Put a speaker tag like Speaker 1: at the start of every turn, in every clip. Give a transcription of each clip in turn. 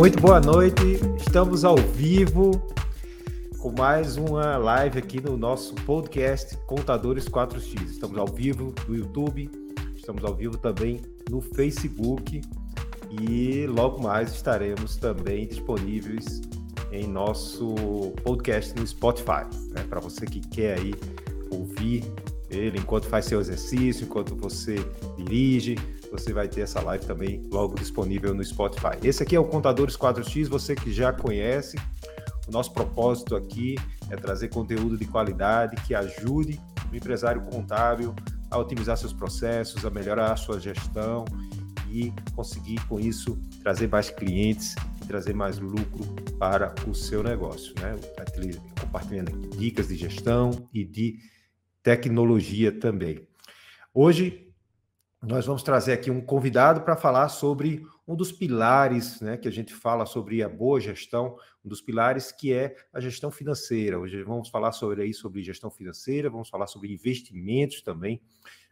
Speaker 1: Muito boa noite, estamos ao vivo com mais uma live aqui no nosso podcast Contadores 4X. Estamos ao vivo no YouTube, estamos ao vivo também no Facebook e logo mais estaremos também disponíveis em nosso podcast no Spotify, né? para você que quer aí ouvir ele enquanto faz seu exercício, enquanto você dirige, você vai ter essa live também logo disponível no Spotify. Esse aqui é o Contadores 4X, você que já conhece. O nosso propósito aqui é trazer conteúdo de qualidade que ajude o empresário contábil a otimizar seus processos, a melhorar a sua gestão e conseguir com isso trazer mais clientes e trazer mais lucro para o seu negócio, né? Compartilhando dicas de gestão e de tecnologia também. Hoje nós vamos trazer aqui um convidado para falar sobre um dos pilares, né, que a gente fala sobre a boa gestão, um dos pilares que é a gestão financeira. Hoje vamos falar sobre aí sobre gestão financeira, vamos falar sobre investimentos também.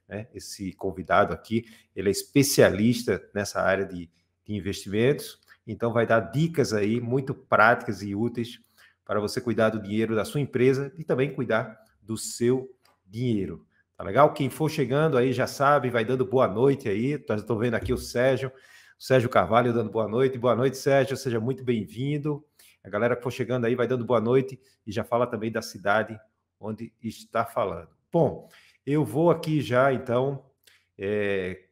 Speaker 1: Né? Esse convidado aqui, ele é especialista nessa área de, de investimentos, então vai dar dicas aí muito práticas e úteis para você cuidar do dinheiro da sua empresa e também cuidar do seu dinheiro. Tá legal? Quem for chegando aí já sabe, vai dando boa noite aí. Estou vendo aqui o Sérgio, o Sérgio Carvalho dando boa noite. Boa noite, Sérgio, seja muito bem-vindo. A galera que for chegando aí vai dando boa noite e já fala também da cidade onde está falando. Bom, eu vou aqui já então é,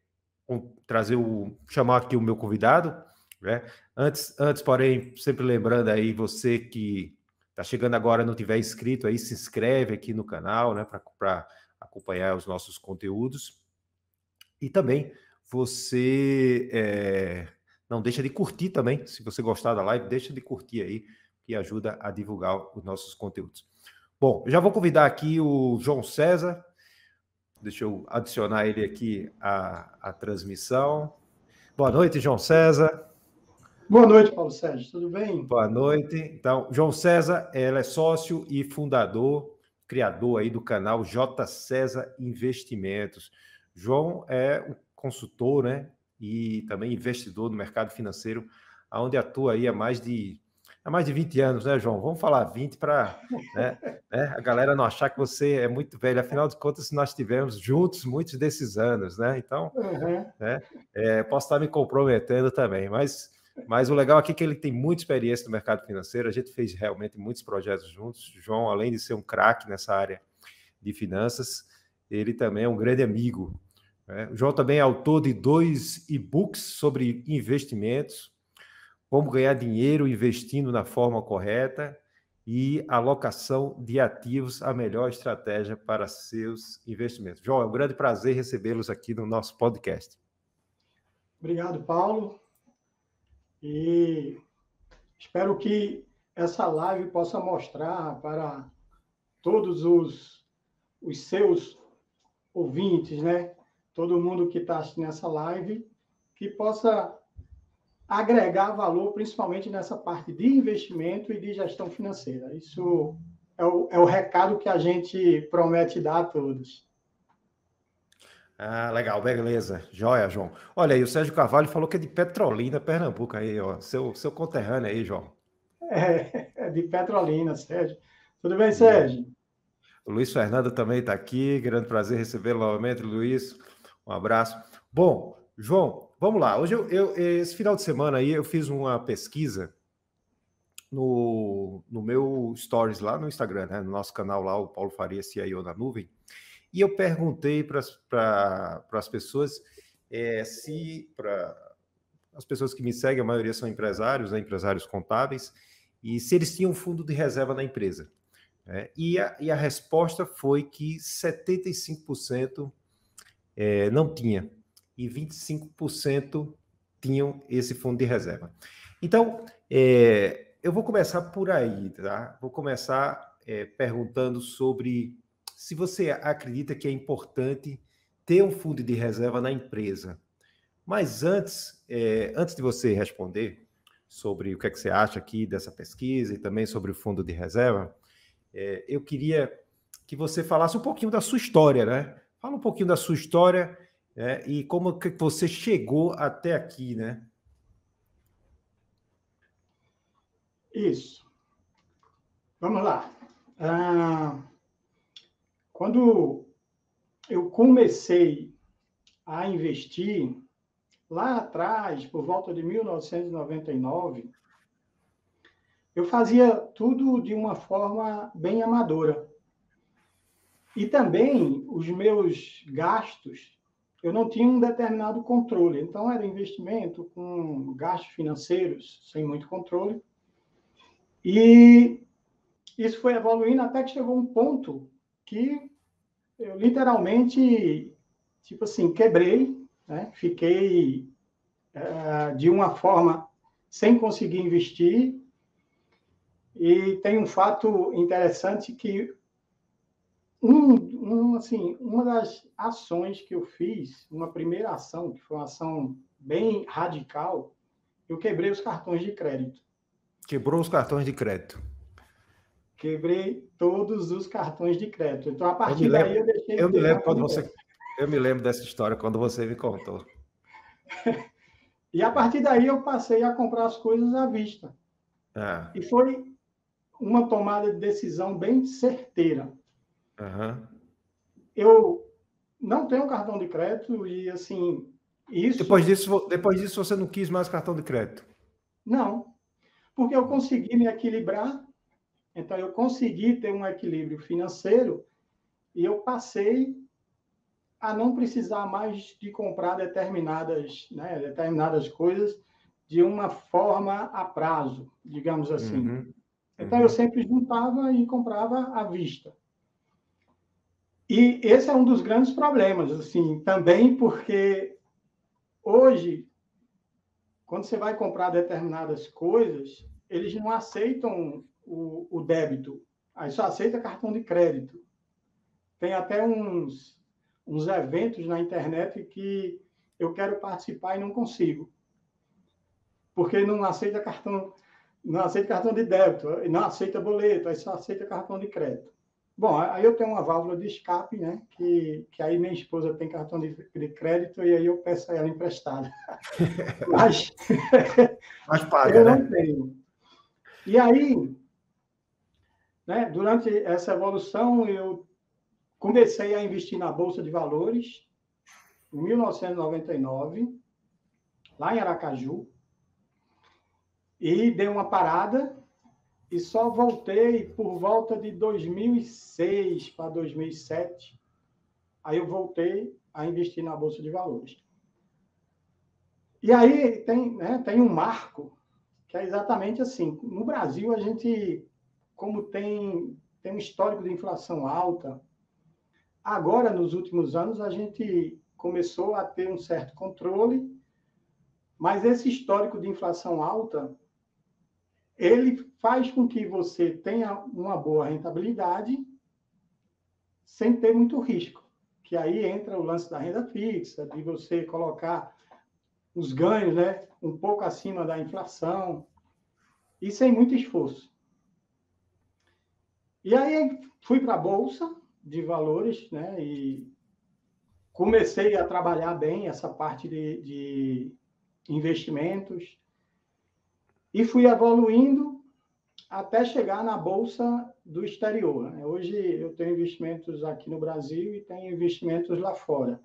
Speaker 1: trazer o chamar aqui o meu convidado, né? Antes, antes, porém, sempre lembrando aí você que está chegando agora não tiver inscrito aí, se inscreve aqui no canal, né? Para acompanhar os nossos conteúdos. E também você é, não deixa de curtir também, se você gostar da live, deixa de curtir aí, que ajuda a divulgar os nossos conteúdos. Bom, já vou convidar aqui o João César, deixa eu adicionar ele aqui à, à transmissão. Boa noite, João César.
Speaker 2: Boa noite, Paulo Sérgio, tudo bem?
Speaker 1: Boa noite. Então, João César, ela é sócio e fundador criador aí do canal J. César Investimentos. João é um consultor, né, e também investidor no mercado financeiro, onde atua aí há mais de há mais de 20 anos, né, João? Vamos falar 20 para né, né, a galera não achar que você é muito velho. Afinal de contas, nós tivemos juntos muitos desses anos, né? Então, uhum. né, é, posso estar me comprometendo também, mas mas o legal aqui é que ele tem muita experiência no mercado financeiro. A gente fez realmente muitos projetos juntos. João, além de ser um craque nessa área de finanças, ele também é um grande amigo. Né? O João também é autor de dois e-books sobre investimentos, como ganhar dinheiro investindo na forma correta e alocação de ativos, a melhor estratégia para seus investimentos. João, é um grande prazer recebê-los aqui no nosso podcast.
Speaker 2: Obrigado, Paulo. E espero que essa live possa mostrar para todos os, os seus ouvintes, né? Todo mundo que está assistindo essa live, que possa agregar valor, principalmente nessa parte de investimento e de gestão financeira. Isso é o, é o recado que a gente promete dar a todos.
Speaker 1: Ah, legal, beleza. Joia, João. Olha aí, o Sérgio Carvalho falou que é de Petrolina, Pernambuco, aí, ó. Seu, seu conterrâneo aí, João.
Speaker 2: É, é de Petrolina, Sérgio. Tudo bem, Sérgio?
Speaker 1: O Luiz Fernando também está aqui. Grande prazer recebê-lo novamente, Luiz. Um abraço. Bom, João, vamos lá. Hoje eu, eu, esse final de semana aí eu fiz uma pesquisa no, no meu stories lá no Instagram, né? No nosso canal lá, o Paulo Faria CIO na nuvem. E eu perguntei para as pessoas é, se, para as pessoas que me seguem, a maioria são empresários, né, empresários contábeis, e se eles tinham fundo de reserva na empresa. Né? E, a, e a resposta foi que 75% é, não tinha, e 25% tinham esse fundo de reserva. Então, é, eu vou começar por aí, tá? Vou começar é, perguntando sobre se você acredita que é importante ter um fundo de reserva na empresa. Mas antes, é, antes de você responder sobre o que, é que você acha aqui dessa pesquisa e também sobre o fundo de reserva, é, eu queria que você falasse um pouquinho da sua história, né? Fala um pouquinho da sua história é, e como que você chegou até aqui, né?
Speaker 2: Isso. Vamos lá. Ah, quando eu comecei a investir, lá atrás, por volta de 1999, eu fazia tudo de uma forma bem amadora. E também os meus gastos, eu não tinha um determinado controle. Então, era investimento com gastos financeiros sem muito controle. E isso foi evoluindo até que chegou um ponto que eu literalmente, tipo assim, quebrei, né? fiquei uh, de uma forma sem conseguir investir. E tem um fato interessante que um, um, assim, uma das ações que eu fiz, uma primeira ação, que foi uma ação bem radical, eu quebrei os cartões de crédito.
Speaker 1: Quebrou os cartões de crédito.
Speaker 2: Quebrei todos os cartões de crédito. Então, a partir eu daí,
Speaker 1: eu deixei. Eu me lembro quando você. Eu me lembro dessa história quando você me contou.
Speaker 2: e a partir daí eu passei a comprar as coisas à vista. Ah. E foi uma tomada de decisão bem certeira. Uhum. Eu não tenho cartão de crédito e assim isso.
Speaker 1: Depois disso, depois disso você não quis mais cartão de crédito?
Speaker 2: Não, porque eu consegui me equilibrar então, eu consegui ter um equilíbrio financeiro e eu passei a não precisar mais de comprar determinadas, né, determinadas coisas de uma forma a prazo, digamos assim. Uhum. Então, eu sempre juntava e comprava à vista. E esse é um dos grandes problemas, assim, também porque hoje, quando você vai comprar determinadas coisas, eles não aceitam o, o débito. Aí só aceita cartão de crédito. Tem até uns, uns eventos na internet que eu quero participar e não consigo. Porque não aceita cartão, não aceita cartão de débito, não aceita boleto, aí só aceita cartão de crédito. Bom, aí eu tenho uma válvula de escape, né? Que, que aí minha esposa tem cartão de, de crédito e aí eu peço a ela emprestada. Mas,
Speaker 1: Mas paga, eu né? não
Speaker 2: tenho. E aí, né? Durante essa evolução, eu comecei a investir na Bolsa de Valores em 1999, lá em Aracaju, e dei uma parada e só voltei por volta de 2006 para 2007. Aí eu voltei a investir na Bolsa de Valores. E aí tem, né, tem um marco que é exatamente assim. No Brasil, a gente como tem, tem um histórico de inflação alta, agora, nos últimos anos, a gente começou a ter um certo controle, mas esse histórico de inflação alta, ele faz com que você tenha uma boa rentabilidade sem ter muito risco. Que aí entra o lance da renda fixa, de você colocar os ganhos né, um pouco acima da inflação, e sem muito esforço. E aí fui para a Bolsa de Valores, né? E comecei a trabalhar bem essa parte de, de investimentos e fui evoluindo até chegar na Bolsa do exterior. Né? Hoje eu tenho investimentos aqui no Brasil e tenho investimentos lá fora.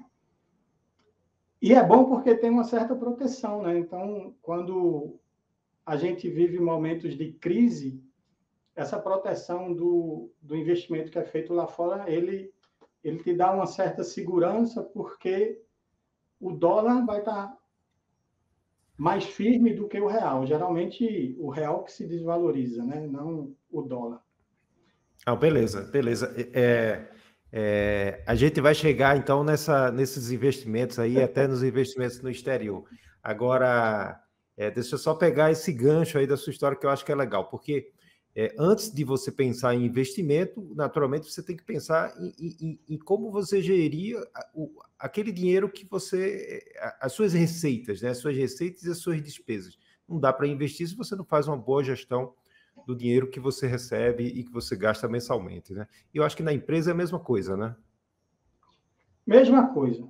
Speaker 2: E é bom porque tem uma certa proteção, né? Então, quando a gente vive momentos de crise, essa proteção do, do investimento que é feito lá fora, ele, ele te dá uma certa segurança, porque o dólar vai estar mais firme do que o real. Geralmente, o real que se desvaloriza, né? não o dólar.
Speaker 1: Ah, beleza, beleza. É, é, a gente vai chegar, então, nessa, nesses investimentos aí, até nos investimentos no exterior. Agora, é, deixa eu só pegar esse gancho aí da sua história, que eu acho que é legal, porque é, antes de você pensar em investimento, naturalmente você tem que pensar em, em, em como você gerir o, aquele dinheiro que você. as suas receitas, né? As suas receitas e as suas despesas. Não dá para investir se você não faz uma boa gestão do dinheiro que você recebe e que você gasta mensalmente, né? Eu acho que na empresa é a mesma coisa, né?
Speaker 2: Mesma coisa.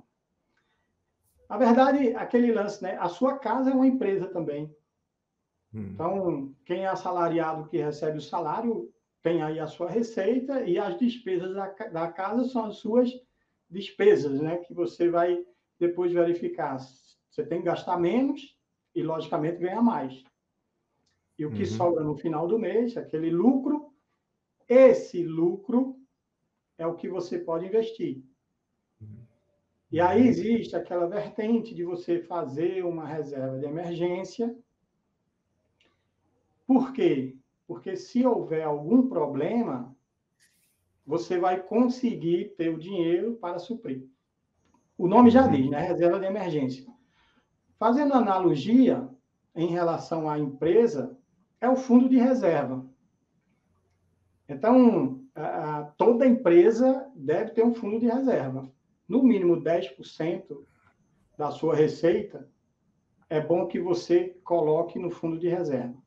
Speaker 2: Na verdade, aquele lance, né? A sua casa é uma empresa também. Hum. Então, quem é assalariado que recebe o salário tem aí a sua receita e as despesas da, da casa são as suas despesas, né? Que você vai depois verificar. Você tem que gastar menos e, logicamente, ganhar mais. E o que uhum. sobra no final do mês, aquele lucro, esse lucro é o que você pode investir. E aí existe aquela vertente de você fazer uma reserva de emergência. Por quê? Porque se houver algum problema, você vai conseguir ter o dinheiro para suprir. O nome já diz, né? Reserva de emergência. Fazendo analogia em relação à empresa, é o fundo de reserva. Então, toda empresa deve ter um fundo de reserva. No mínimo 10% da sua receita é bom que você coloque no fundo de reserva.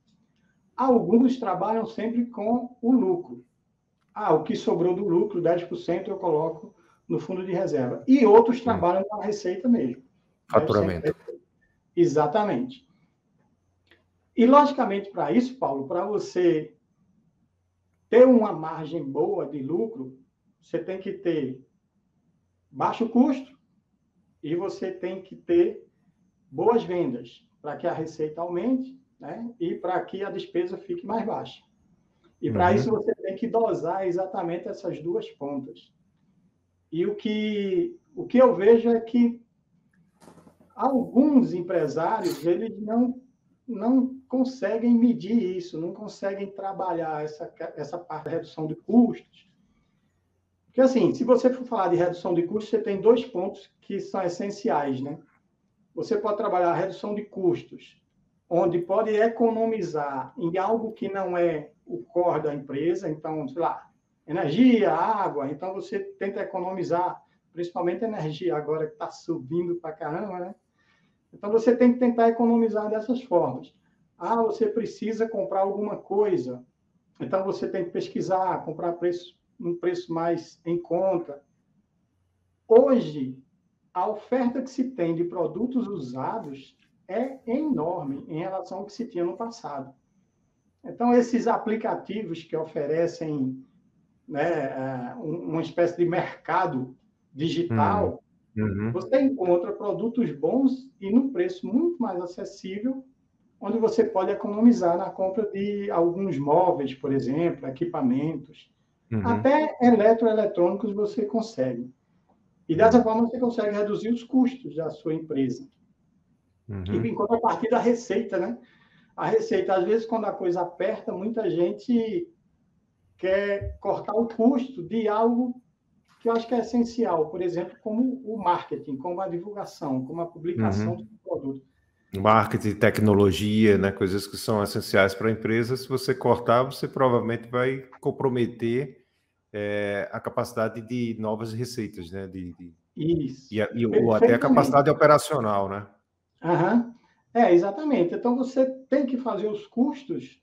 Speaker 2: Alguns trabalham sempre com o lucro. Ah, o que sobrou do lucro, 10%, eu coloco no fundo de reserva. E outros trabalham com a receita mesmo.
Speaker 1: Faturamento.
Speaker 2: Exatamente. E, logicamente, para isso, Paulo, para você ter uma margem boa de lucro, você tem que ter baixo custo e você tem que ter boas vendas para que a receita aumente né? e para que a despesa fique mais baixa. E para uhum. isso você tem que dosar exatamente essas duas pontas. E o que, o que eu vejo é que alguns empresários eles não, não conseguem medir isso, não conseguem trabalhar essa, essa parte da redução de custos. Porque, assim, se você for falar de redução de custos, você tem dois pontos que são essenciais, né? Você pode trabalhar a redução de custos, onde pode economizar em algo que não é o core da empresa, então, sei lá, energia, água, então você tenta economizar, principalmente energia agora que está subindo para caramba, né? Então você tem que tentar economizar dessas formas. Ah, você precisa comprar alguma coisa. Então você tem que pesquisar, comprar preço, um preço mais em conta. Hoje, a oferta que se tem de produtos usados é enorme em relação ao que se tinha no passado. Então, esses aplicativos que oferecem né, é, uma espécie de mercado digital, uhum. uhum. você encontra produtos bons e num preço muito mais acessível onde você pode economizar na compra de alguns móveis, por exemplo, equipamentos, uhum. até eletroeletrônicos você consegue. E dessa forma você consegue reduzir os custos da sua empresa. Uhum. E contrapartida, a receita, né? A receita, às vezes, quando a coisa aperta, muita gente quer cortar o custo de algo que eu acho que é essencial, por exemplo, como o marketing, como a divulgação, como a publicação uhum. do produto
Speaker 1: marketing, tecnologia, né, coisas que são essenciais para a empresa. Se você cortar, você provavelmente vai comprometer é, a capacidade de novas receitas, né? De, de...
Speaker 2: Isso.
Speaker 1: E, e ou até a capacidade operacional, né?
Speaker 2: Uhum. É, exatamente. Então você tem que fazer os custos,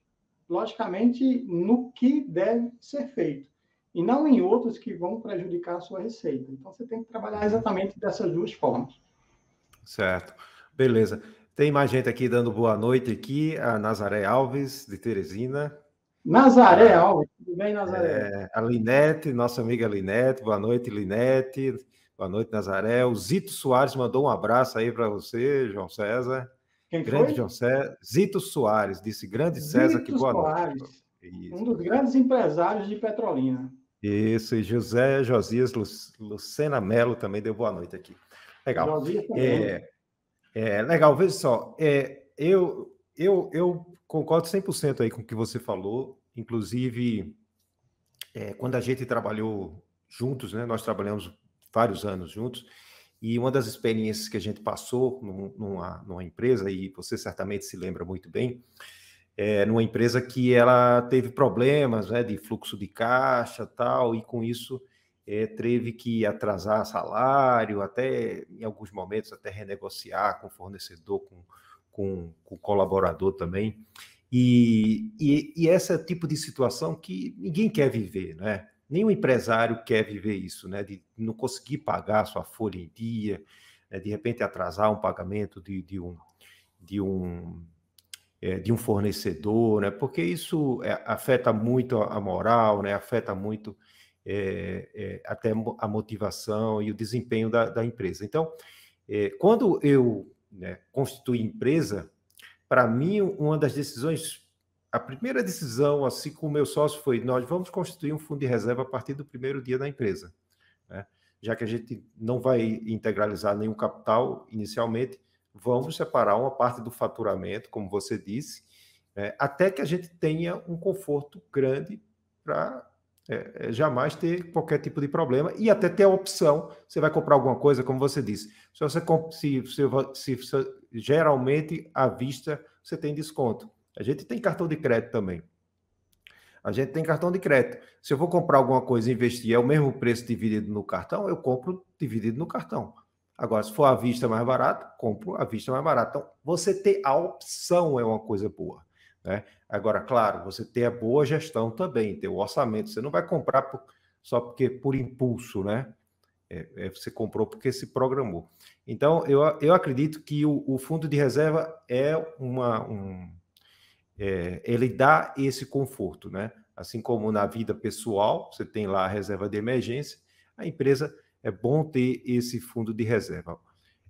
Speaker 2: logicamente, no que deve ser feito, e não em outros que vão prejudicar a sua receita. Então você tem que trabalhar exatamente dessas duas formas.
Speaker 1: Certo. Beleza. Tem mais gente aqui dando boa noite aqui, a Nazaré Alves, de Teresina.
Speaker 2: Nazaré Alves, tudo bem, Nazaré?
Speaker 1: É, a Linete, nossa amiga Linete, boa noite, Linete. Boa noite, Nazaré. O Zito Soares mandou um abraço aí para você, João César.
Speaker 2: Quem
Speaker 1: grande
Speaker 2: foi?
Speaker 1: João César. Zito Soares, disse grande César, Zito que boa Soares, noite.
Speaker 2: Isso. Um dos grandes empresários de Petrolina.
Speaker 1: Isso, e José Josias Lucena Melo também deu boa noite aqui. Legal. Josias também. É, é, legal, veja só, é, eu, eu, eu concordo 100% aí com o que você falou, inclusive, é, quando a gente trabalhou juntos, né, nós trabalhamos vários anos juntos, e uma das experiências que a gente passou numa, numa empresa, e você certamente se lembra muito bem, é, numa empresa que ela teve problemas né, de fluxo de caixa tal, e com isso é, teve que atrasar salário, até em alguns momentos até renegociar com fornecedor, com, com, com o colaborador também. E, e, e esse é o tipo de situação que ninguém quer viver, né? Nenhum empresário quer viver isso, né? De não conseguir pagar sua folha em dia, né? de repente atrasar um pagamento de, de um, de um é, de um fornecedor, né? Porque isso é, afeta muito a moral, né? Afeta muito é, é, até a motivação e o desempenho da, da empresa. Então, é, quando eu né, constituí empresa, para mim uma das decisões, a primeira decisão, assim com o meu sócio, foi nós vamos constituir um fundo de reserva a partir do primeiro dia da empresa, né? Já que a gente não vai integralizar nenhum capital inicialmente, vamos separar uma parte do faturamento, como você disse, é, até que a gente tenha um conforto grande para é, é, jamais ter qualquer tipo de problema e até ter a opção. Você vai comprar alguma coisa, como você disse. Se você se, se, se, geralmente à vista você tem desconto. A gente tem cartão de crédito também. A gente tem cartão de crédito. Se eu vou comprar alguma coisa e investir, é o mesmo preço dividido no cartão, eu compro dividido no cartão. Agora, se for à vista mais barato, compro à vista mais barato. Então, você ter a opção é uma coisa boa. Né? Agora, claro, você ter a boa gestão também, ter o orçamento. Você não vai comprar por, só porque por impulso, né? É, é, você comprou porque se programou. Então, eu, eu acredito que o, o fundo de reserva é uma. Um, é, ele dá esse conforto, né? Assim como na vida pessoal, você tem lá a reserva de emergência, a empresa é bom ter esse fundo de reserva.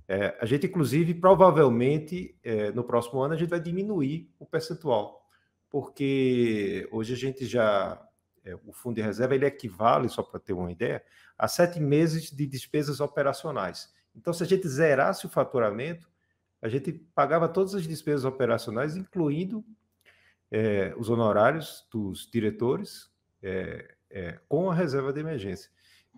Speaker 1: É, a gente, inclusive, provavelmente, é, no próximo ano, a gente vai diminuir o percentual, porque hoje a gente já. É, o fundo de reserva ele equivale, só para ter uma ideia, a sete meses de despesas operacionais. Então, se a gente zerasse o faturamento, a gente pagava todas as despesas operacionais, incluindo é, os honorários dos diretores, é, é, com a reserva de emergência.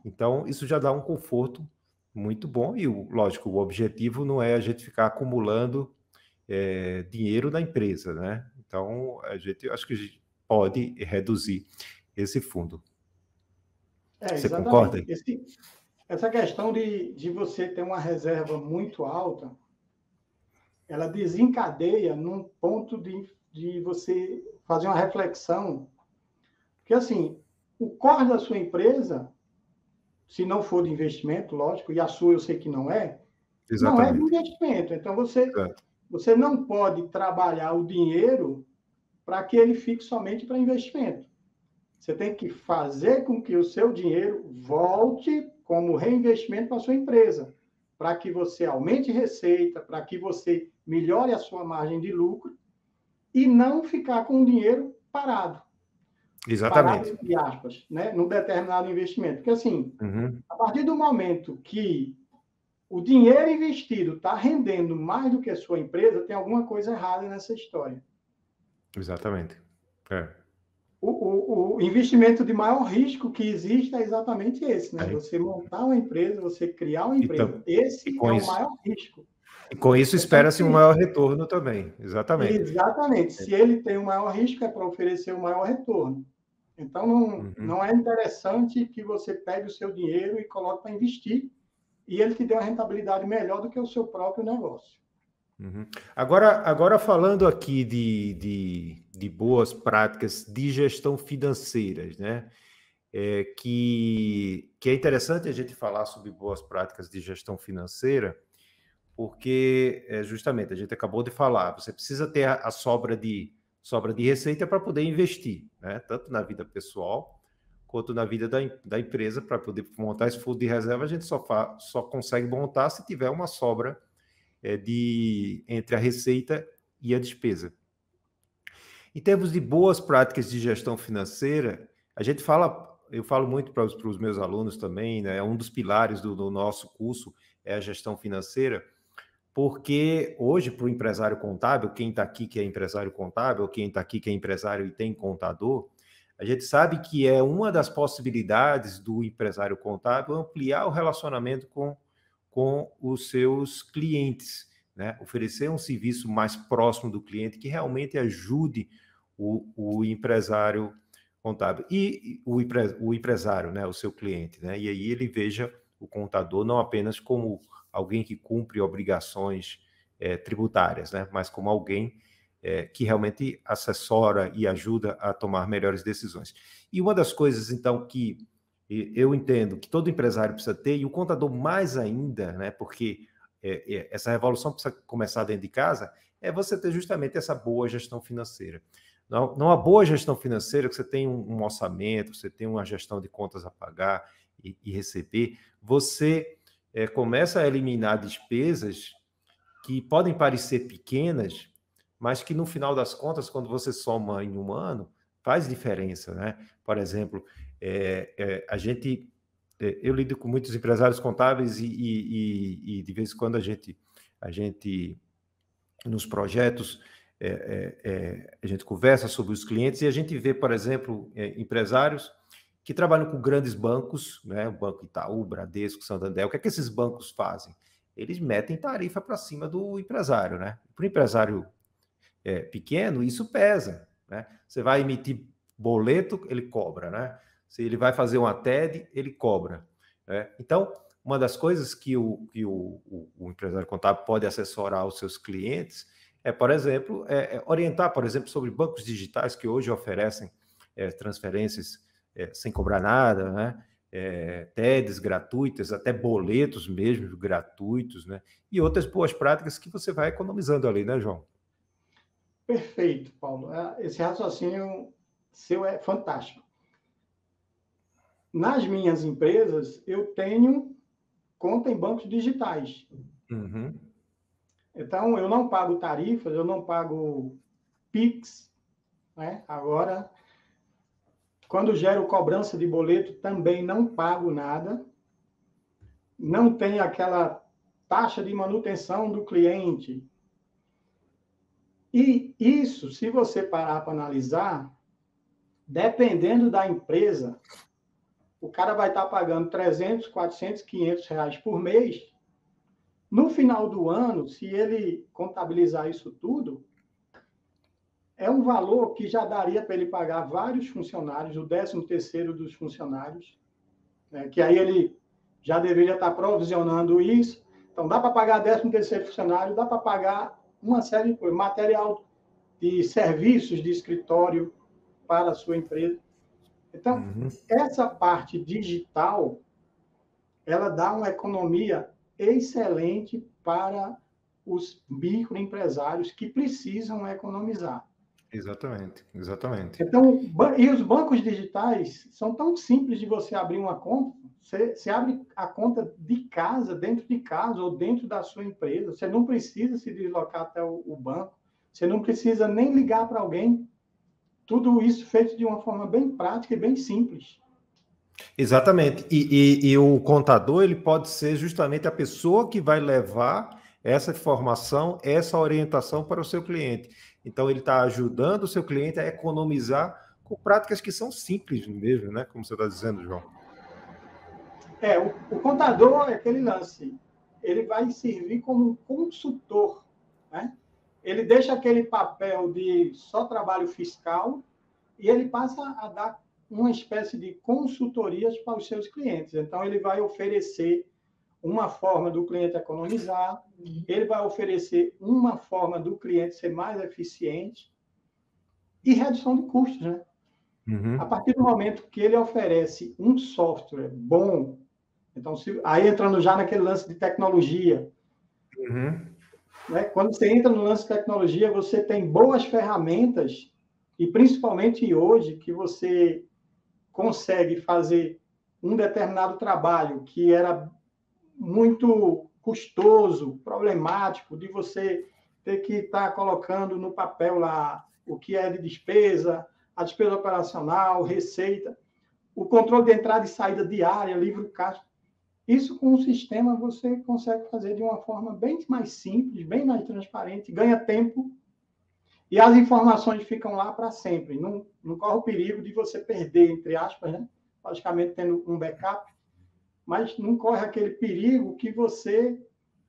Speaker 1: Então, isso já dá um conforto muito bom. E, lógico, o objetivo não é a gente ficar acumulando é, dinheiro da empresa, né? Então, a gente acho que a gente pode reduzir esse fundo.
Speaker 2: É, você concorda? Esse, essa questão de, de você ter uma reserva muito alta, ela desencadeia num ponto de, de você fazer uma reflexão. Porque, assim, o core da sua empresa se não for de investimento, lógico, e a sua eu sei que não é, Exatamente. não é de investimento. Então, você, é. você não pode trabalhar o dinheiro para que ele fique somente para investimento. Você tem que fazer com que o seu dinheiro volte como reinvestimento para a sua empresa, para que você aumente receita, para que você melhore a sua margem de lucro e não ficar com o dinheiro parado.
Speaker 1: Exatamente.
Speaker 2: entre aspas, né, num determinado investimento. Porque, assim, uhum. a partir do momento que o dinheiro investido está rendendo mais do que a sua empresa, tem alguma coisa errada nessa história.
Speaker 1: Exatamente. É.
Speaker 2: O, o, o, investimento de maior risco que existe é exatamente esse, né? É. Você montar uma empresa, você criar uma empresa. Então, esse é isso, o maior risco.
Speaker 1: E com isso espera-se um maior retorno também. Exatamente.
Speaker 2: Exatamente. Se ele tem um maior risco, é para oferecer um maior retorno. Então, não, uhum. não é interessante que você pegue o seu dinheiro e coloque para investir e ele te dê uma rentabilidade melhor do que o seu próprio negócio.
Speaker 1: Uhum. Agora, agora falando aqui de, de, de, boas práticas de gestão financeiras, né? É, que, que é interessante a gente falar sobre boas práticas de gestão financeira, porque é, justamente a gente acabou de falar, você precisa ter a, a sobra de sobra de receita para poder investir, né? tanto na vida pessoal quanto na vida da, da empresa, para poder montar esse fundo de reserva, a gente só, fa, só consegue montar se tiver uma sobra é, de entre a receita e a despesa. Em termos de boas práticas de gestão financeira, a gente fala, eu falo muito para os, meus alunos também, né? Um dos pilares do, do nosso curso é a gestão financeira porque hoje, para o empresário contábil, quem está aqui que é empresário contábil, quem está aqui que é empresário e tem contador, a gente sabe que é uma das possibilidades do empresário contábil ampliar o relacionamento com, com os seus clientes, né? oferecer um serviço mais próximo do cliente que realmente ajude o, o empresário contábil e o, o empresário, né? o seu cliente. Né? E aí ele veja o contador não apenas como alguém que cumpre obrigações é, tributárias, né? mas como alguém é, que realmente assessora e ajuda a tomar melhores decisões. E uma das coisas, então, que eu entendo que todo empresário precisa ter, e o contador mais ainda, né? porque é, essa revolução precisa começar dentro de casa, é você ter justamente essa boa gestão financeira. Não, não a boa gestão financeira, que você tem um, um, orçamento, você tem uma gestão de contas a pagar e, e receber, você é, começa a eliminar despesas que podem parecer pequenas, mas que no final das contas, quando você soma em um ano, faz diferença, né? Por exemplo, é, é, a gente, é, eu lido com muitos empresários contábeis e, e, e, de vez em quando a gente, a gente nos projetos é, é, é, a gente conversa sobre os clientes e a gente vê, por exemplo, empresários que trabalham com grandes bancos, né? O Banco Itaú, Bradesco, Santander. O que é que esses bancos fazem? Eles metem tarifa para cima do empresário, né? Para o empresário pequeno, isso pesa. Né? Você vai emitir boleto, ele cobra, né? Se ele vai fazer uma TED, ele cobra. Né? Então, uma das coisas que, o, que o, o, o, empresário contábil pode assessorar os seus clientes é, por exemplo, é, é orientar, por exemplo, sobre bancos digitais que hoje oferecem é, transferências é, sem cobrar nada, né? É, TEDs gratuitas, até boletos mesmo gratuitos, né? E outras boas práticas que você vai economizando ali, né, João?
Speaker 2: Perfeito, Paulo. É, esse raciocínio seu é fantástico. Nas minhas empresas, eu tenho conta em bancos digitais. Uhum. Então, eu não pago tarifas, eu não pago PIX. Né? Agora, quando gero cobrança de boleto, também não pago nada. Não tem aquela taxa de manutenção do cliente, e isso, se você parar para analisar, dependendo da empresa, o cara vai estar pagando 300, 400, 500 reais por mês. No final do ano, se ele contabilizar isso tudo, é um valor que já daria para ele pagar vários funcionários, o 13 terceiro dos funcionários, né, que aí ele já deveria estar provisionando isso. Então, dá para pagar 13 terceiro funcionário, dá para pagar uma série de coisas, material de serviços de escritório para a sua empresa. Então, uhum. essa parte digital, ela dá uma economia excelente para os microempresários que precisam economizar.
Speaker 1: Exatamente, exatamente.
Speaker 2: Então, e os bancos digitais são tão simples de você abrir uma conta. Você, você, abre a conta de casa, dentro de casa ou dentro da sua empresa. Você não precisa se deslocar até o, o banco. Você não precisa nem ligar para alguém. Tudo isso feito de uma forma bem prática e bem simples.
Speaker 1: Exatamente. E, e, e o contador ele pode ser justamente a pessoa que vai levar essa informação, essa orientação para o seu cliente. Então, ele está ajudando o seu cliente a economizar com práticas que são simples mesmo, né? Como você está dizendo, João.
Speaker 2: É, o, o, contador é aquele lance. Ele vai servir como um consultor, né? Ele deixa aquele papel de só trabalho fiscal e ele passa a dar uma espécie de consultorias para os seus clientes. Então, ele vai oferecer uma forma do cliente economizar, ele vai oferecer uma forma do cliente ser mais eficiente e redução de custos, né? Uhum. A partir do momento que ele oferece um software bom, então se, aí entrando já naquele lance de tecnologia, uhum. né? quando você entra no lance de tecnologia, você tem boas ferramentas e principalmente hoje que você consegue fazer um determinado trabalho que era muito custoso, problemático, de você ter que estar tá colocando no papel lá o que é de despesa, a despesa operacional, receita, o controle de entrada e saída diária, livro caixa. Isso com o sistema você consegue fazer de uma forma bem mais simples, bem mais transparente, ganha tempo e as informações ficam lá para sempre. Não, não corre o perigo de você perder, entre aspas, né? logicamente tendo um backup, mas não corre aquele perigo que você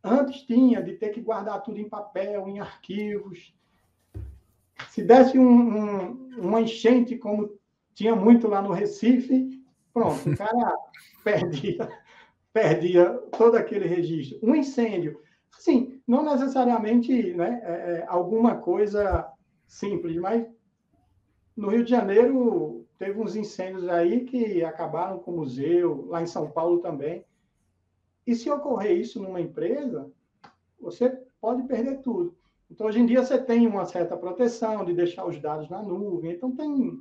Speaker 2: antes tinha de ter que guardar tudo em papel, em arquivos. Se desse um, um, uma enchente, como tinha muito lá no Recife, pronto, o cara perdia, perdia todo aquele registro. Um incêndio, sim, não necessariamente né, é, é alguma coisa simples, mas no Rio de Janeiro teve uns incêndios aí que acabaram com o museu, lá em São Paulo também. E se ocorrer isso numa empresa, você pode perder tudo. Então, hoje em dia, você tem uma certa proteção de deixar os dados na nuvem. Então, tem,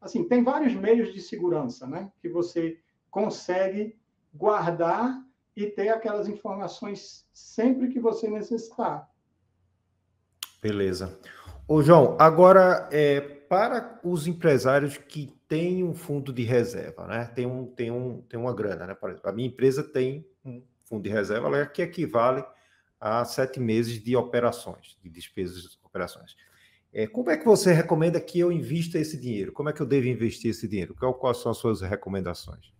Speaker 2: assim, tem vários meios de segurança, né? Que você consegue guardar e ter aquelas informações sempre que você necessitar.
Speaker 1: Beleza. Ô, João, agora, é, para os empresários que têm um fundo de reserva, né? Tem, um, tem, um, tem uma grana, né? Por exemplo, a minha empresa tem um fundo de reserva que equivale a sete meses de operações, de despesas de operações. É, como é que você recomenda que eu invista esse dinheiro? Como é que eu devo investir esse dinheiro? quais são as suas recomendações?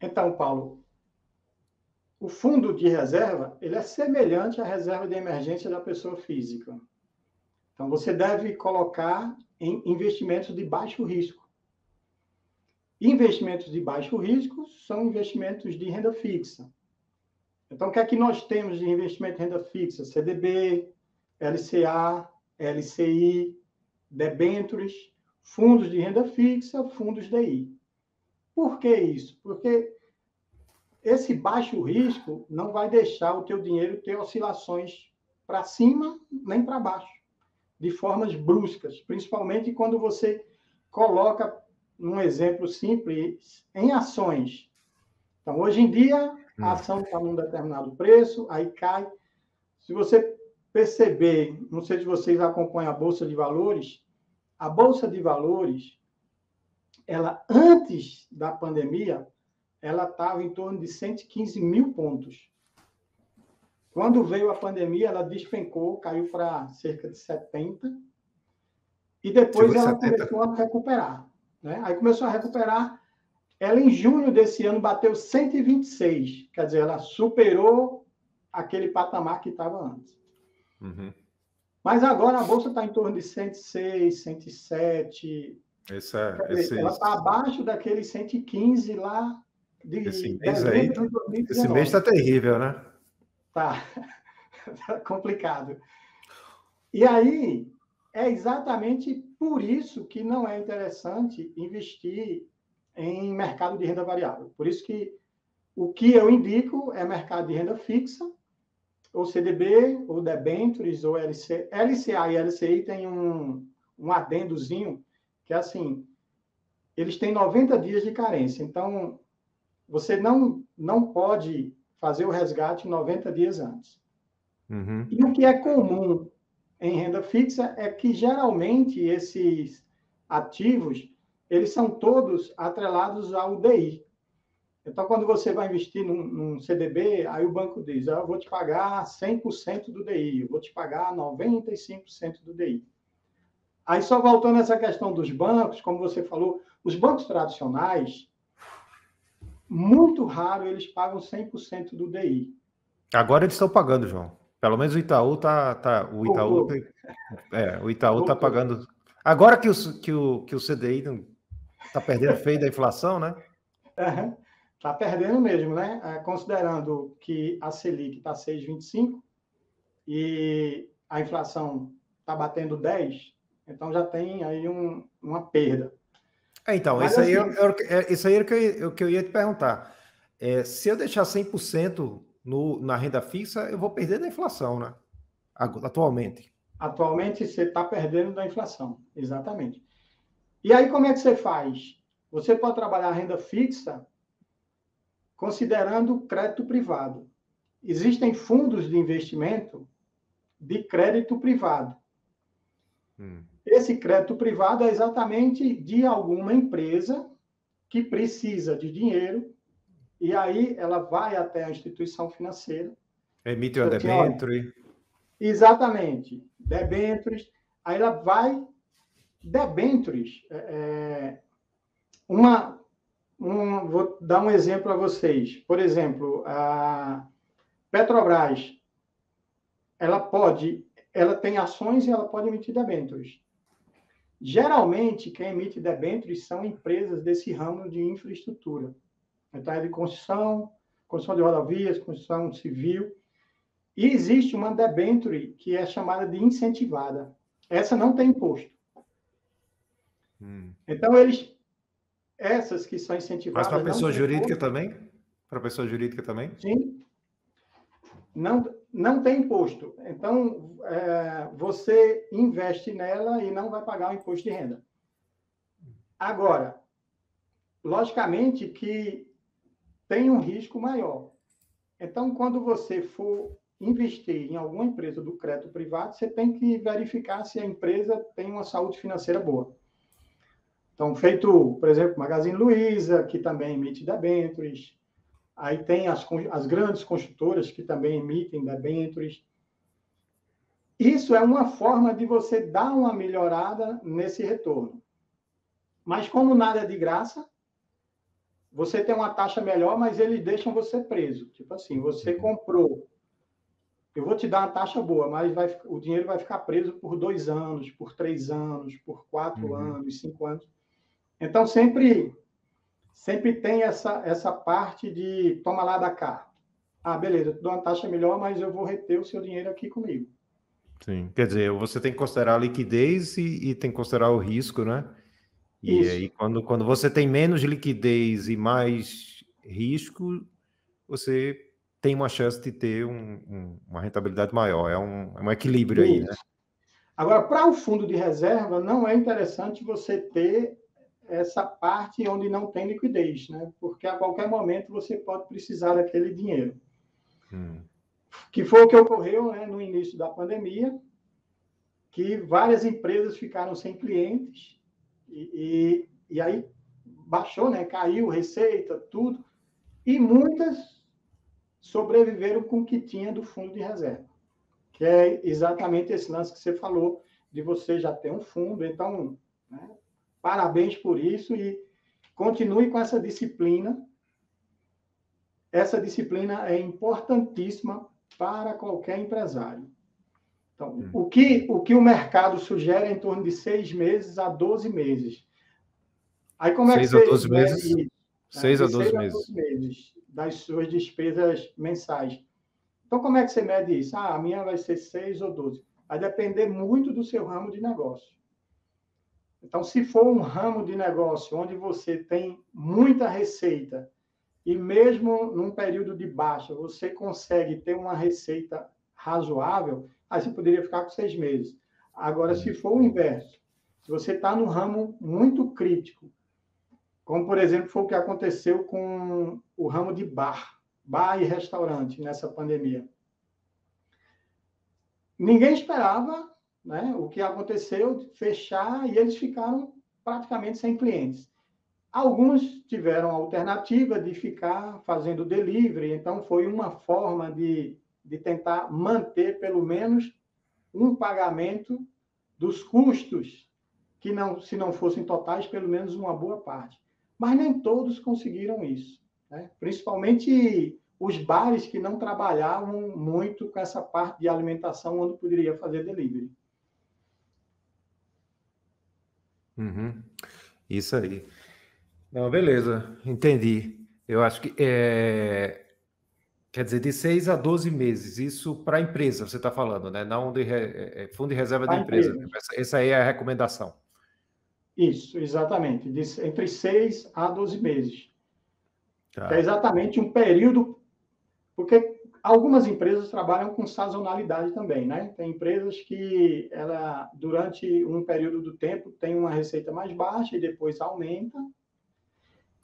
Speaker 2: Então, Paulo, o fundo de reserva ele é semelhante à reserva de emergência da pessoa física. Então, você deve colocar em investimentos de baixo risco. Investimentos de baixo risco são investimentos de renda fixa. Então, o que é que nós temos de investimento de renda fixa? CDB, LCA, LCI, debêntures, fundos de renda fixa, fundos DI. Por que isso? Porque esse baixo risco não vai deixar o teu dinheiro ter oscilações para cima nem para baixo, de formas bruscas, principalmente quando você coloca, um exemplo simples, em ações. Então, hoje em dia, a hum. ação está num determinado preço, aí cai. Se você perceber, não sei se vocês acompanham a Bolsa de Valores, a Bolsa de Valores, ela antes da pandemia, ela estava em torno de 115 mil pontos. Quando veio a pandemia, ela despencou, caiu para cerca de 70, e depois ela 70. começou a recuperar. Né? Aí começou a recuperar, ela, em junho desse ano, bateu 126. Quer dizer, ela superou aquele patamar que estava antes. Uhum. Mas agora a bolsa está em torno de 106, 107.
Speaker 1: Esse é,
Speaker 2: dizer, esse, ela está abaixo daqueles 115 lá de esse mês aí.
Speaker 1: Esse mês está terrível, né?
Speaker 2: Tá. tá complicado. E aí, é exatamente por isso que não é interessante investir em mercado de renda variável. Por isso que o que eu indico é mercado de renda fixa, ou CDB, ou debentures, ou LC. LCA e LCI tem um, um adendozinho que é assim, eles têm 90 dias de carência. Então, você não, não pode fazer o resgate 90 dias antes. Uhum. E o que é comum em renda fixa é que, geralmente, esses ativos eles são todos atrelados ao DI. Então, quando você vai investir num, num CDB, aí o banco diz, ah, eu vou te pagar 100% do DI, eu vou te pagar 95% do DI. Aí, só voltando a essa questão dos bancos, como você falou, os bancos tradicionais, muito raro eles pagam 100% do DI.
Speaker 1: Agora eles estão pagando, João. Pelo menos o Itaú tá, tá o Itaú, é, o Itaú tá pagando. Agora que o, que o, que o CDI Está perdendo feio da inflação, né?
Speaker 2: Está perdendo mesmo, né? É, considerando que a Selic está 6,25 e a inflação está batendo 10, então já tem aí um, uma perda.
Speaker 1: É, então, Mas, isso, assim, aí, eu, é, isso aí era o que eu, que eu ia te perguntar. É, se eu deixar 100% no, na renda fixa, eu vou perder da inflação, né? Atualmente.
Speaker 2: Atualmente você está perdendo da inflação, exatamente. E aí, como é que você faz? Você pode trabalhar renda fixa considerando crédito privado. Existem fundos de investimento de crédito privado. Hum. Esse crédito privado é exatamente de alguma empresa que precisa de dinheiro e aí ela vai até a instituição financeira.
Speaker 1: Emite uma debênture.
Speaker 2: Exatamente. Debêntures. Aí ela vai debêntures. É, é, uma, um, vou dar um exemplo a vocês. Por exemplo, a Petrobras, ela pode, ela tem ações e ela pode emitir debêntures. Geralmente, quem emite debêntures são empresas desse ramo de infraestrutura. Então, é de construção, construção de rodovias, construção civil. E existe uma debenture que é chamada de incentivada. Essa não tem imposto. Hum. Então, eles. Essas que são incentivadas.
Speaker 1: Mas para pessoa jurídica também? Para pessoa jurídica também?
Speaker 2: Sim. não, não tem imposto. Então, é, você investe nela e não vai pagar o imposto de renda. Agora, logicamente que tem um risco maior. Então, quando você for investir em alguma empresa do crédito privado, você tem que verificar se a empresa tem uma saúde financeira boa. Então, feito, por exemplo, Magazine Luiza, que também emite debêntures, aí tem as, as grandes construtoras que também emitem debêntures. Isso é uma forma de você dar uma melhorada nesse retorno. Mas como nada é de graça, você tem uma taxa melhor, mas eles deixam você preso. Tipo assim, você uhum. comprou, eu vou te dar uma taxa boa, mas vai, o dinheiro vai ficar preso por dois anos, por três anos, por quatro uhum. anos, cinco anos. Então, sempre, sempre tem essa, essa parte de toma lá da cá. Ah, beleza, eu dou uma taxa melhor, mas eu vou reter o seu dinheiro aqui comigo.
Speaker 1: Sim, quer dizer, você tem que considerar a liquidez e, e tem que considerar o risco, né? E Isso. aí, quando, quando você tem menos liquidez e mais risco, você tem uma chance de ter um, um, uma rentabilidade maior. É um, é um equilíbrio Isso. aí, né?
Speaker 2: Agora, para o fundo de reserva, não é interessante você ter essa parte onde não tem liquidez, né? Porque a qualquer momento você pode precisar daquele dinheiro. Hum. Que foi o que ocorreu né, no início da pandemia, que várias empresas ficaram sem clientes e, e, e aí baixou, né? Caiu receita, tudo. E muitas sobreviveram com o que tinha do fundo de reserva, que é exatamente esse lance que você falou, de você já ter um fundo. Então, né, parabéns por isso e continue com essa disciplina. Essa disciplina é importantíssima para qualquer empresário. Então, hum. o, que, o que o mercado sugere é em torno de seis meses a 12 meses.
Speaker 1: Aí como é seis que você a 12 meses? Né? Seis a 12 meses. 12 meses
Speaker 2: das suas despesas mensais. Então, como é que você mede isso? Ah, a minha vai ser 6 ou 12. Vai depender muito do seu ramo de negócio. Então, se for um ramo de negócio onde você tem muita receita e mesmo num período de baixa você consegue ter uma receita razoável, aí você poderia ficar com seis meses. Agora, se for o inverso, se você está no ramo muito crítico, como, por exemplo, foi o que aconteceu com o ramo de bar, bar e restaurante nessa pandemia. Ninguém esperava né, o que aconteceu, fechar, e eles ficaram praticamente sem clientes. Alguns tiveram a alternativa de ficar fazendo delivery, então foi uma forma de de tentar manter pelo menos um pagamento dos custos, que não, se não fossem totais, pelo menos uma boa parte. Mas nem todos conseguiram isso, né? principalmente os bares que não trabalhavam muito com essa parte de alimentação, onde poderia fazer delivery.
Speaker 1: Uhum. Isso aí. Não, beleza, entendi. Eu acho que é, Quer dizer, de 6 a 12 meses, isso para a empresa, você está falando, né? Não de é, é, fundo de reserva da empresa. empresa. Essa, essa aí é a recomendação.
Speaker 2: Isso, exatamente. De, entre 6 a 12 meses. Tá. É exatamente um período. Porque algumas empresas trabalham com sazonalidade também, né? Tem empresas que ela, durante um período do tempo, tem uma receita mais baixa e depois aumenta.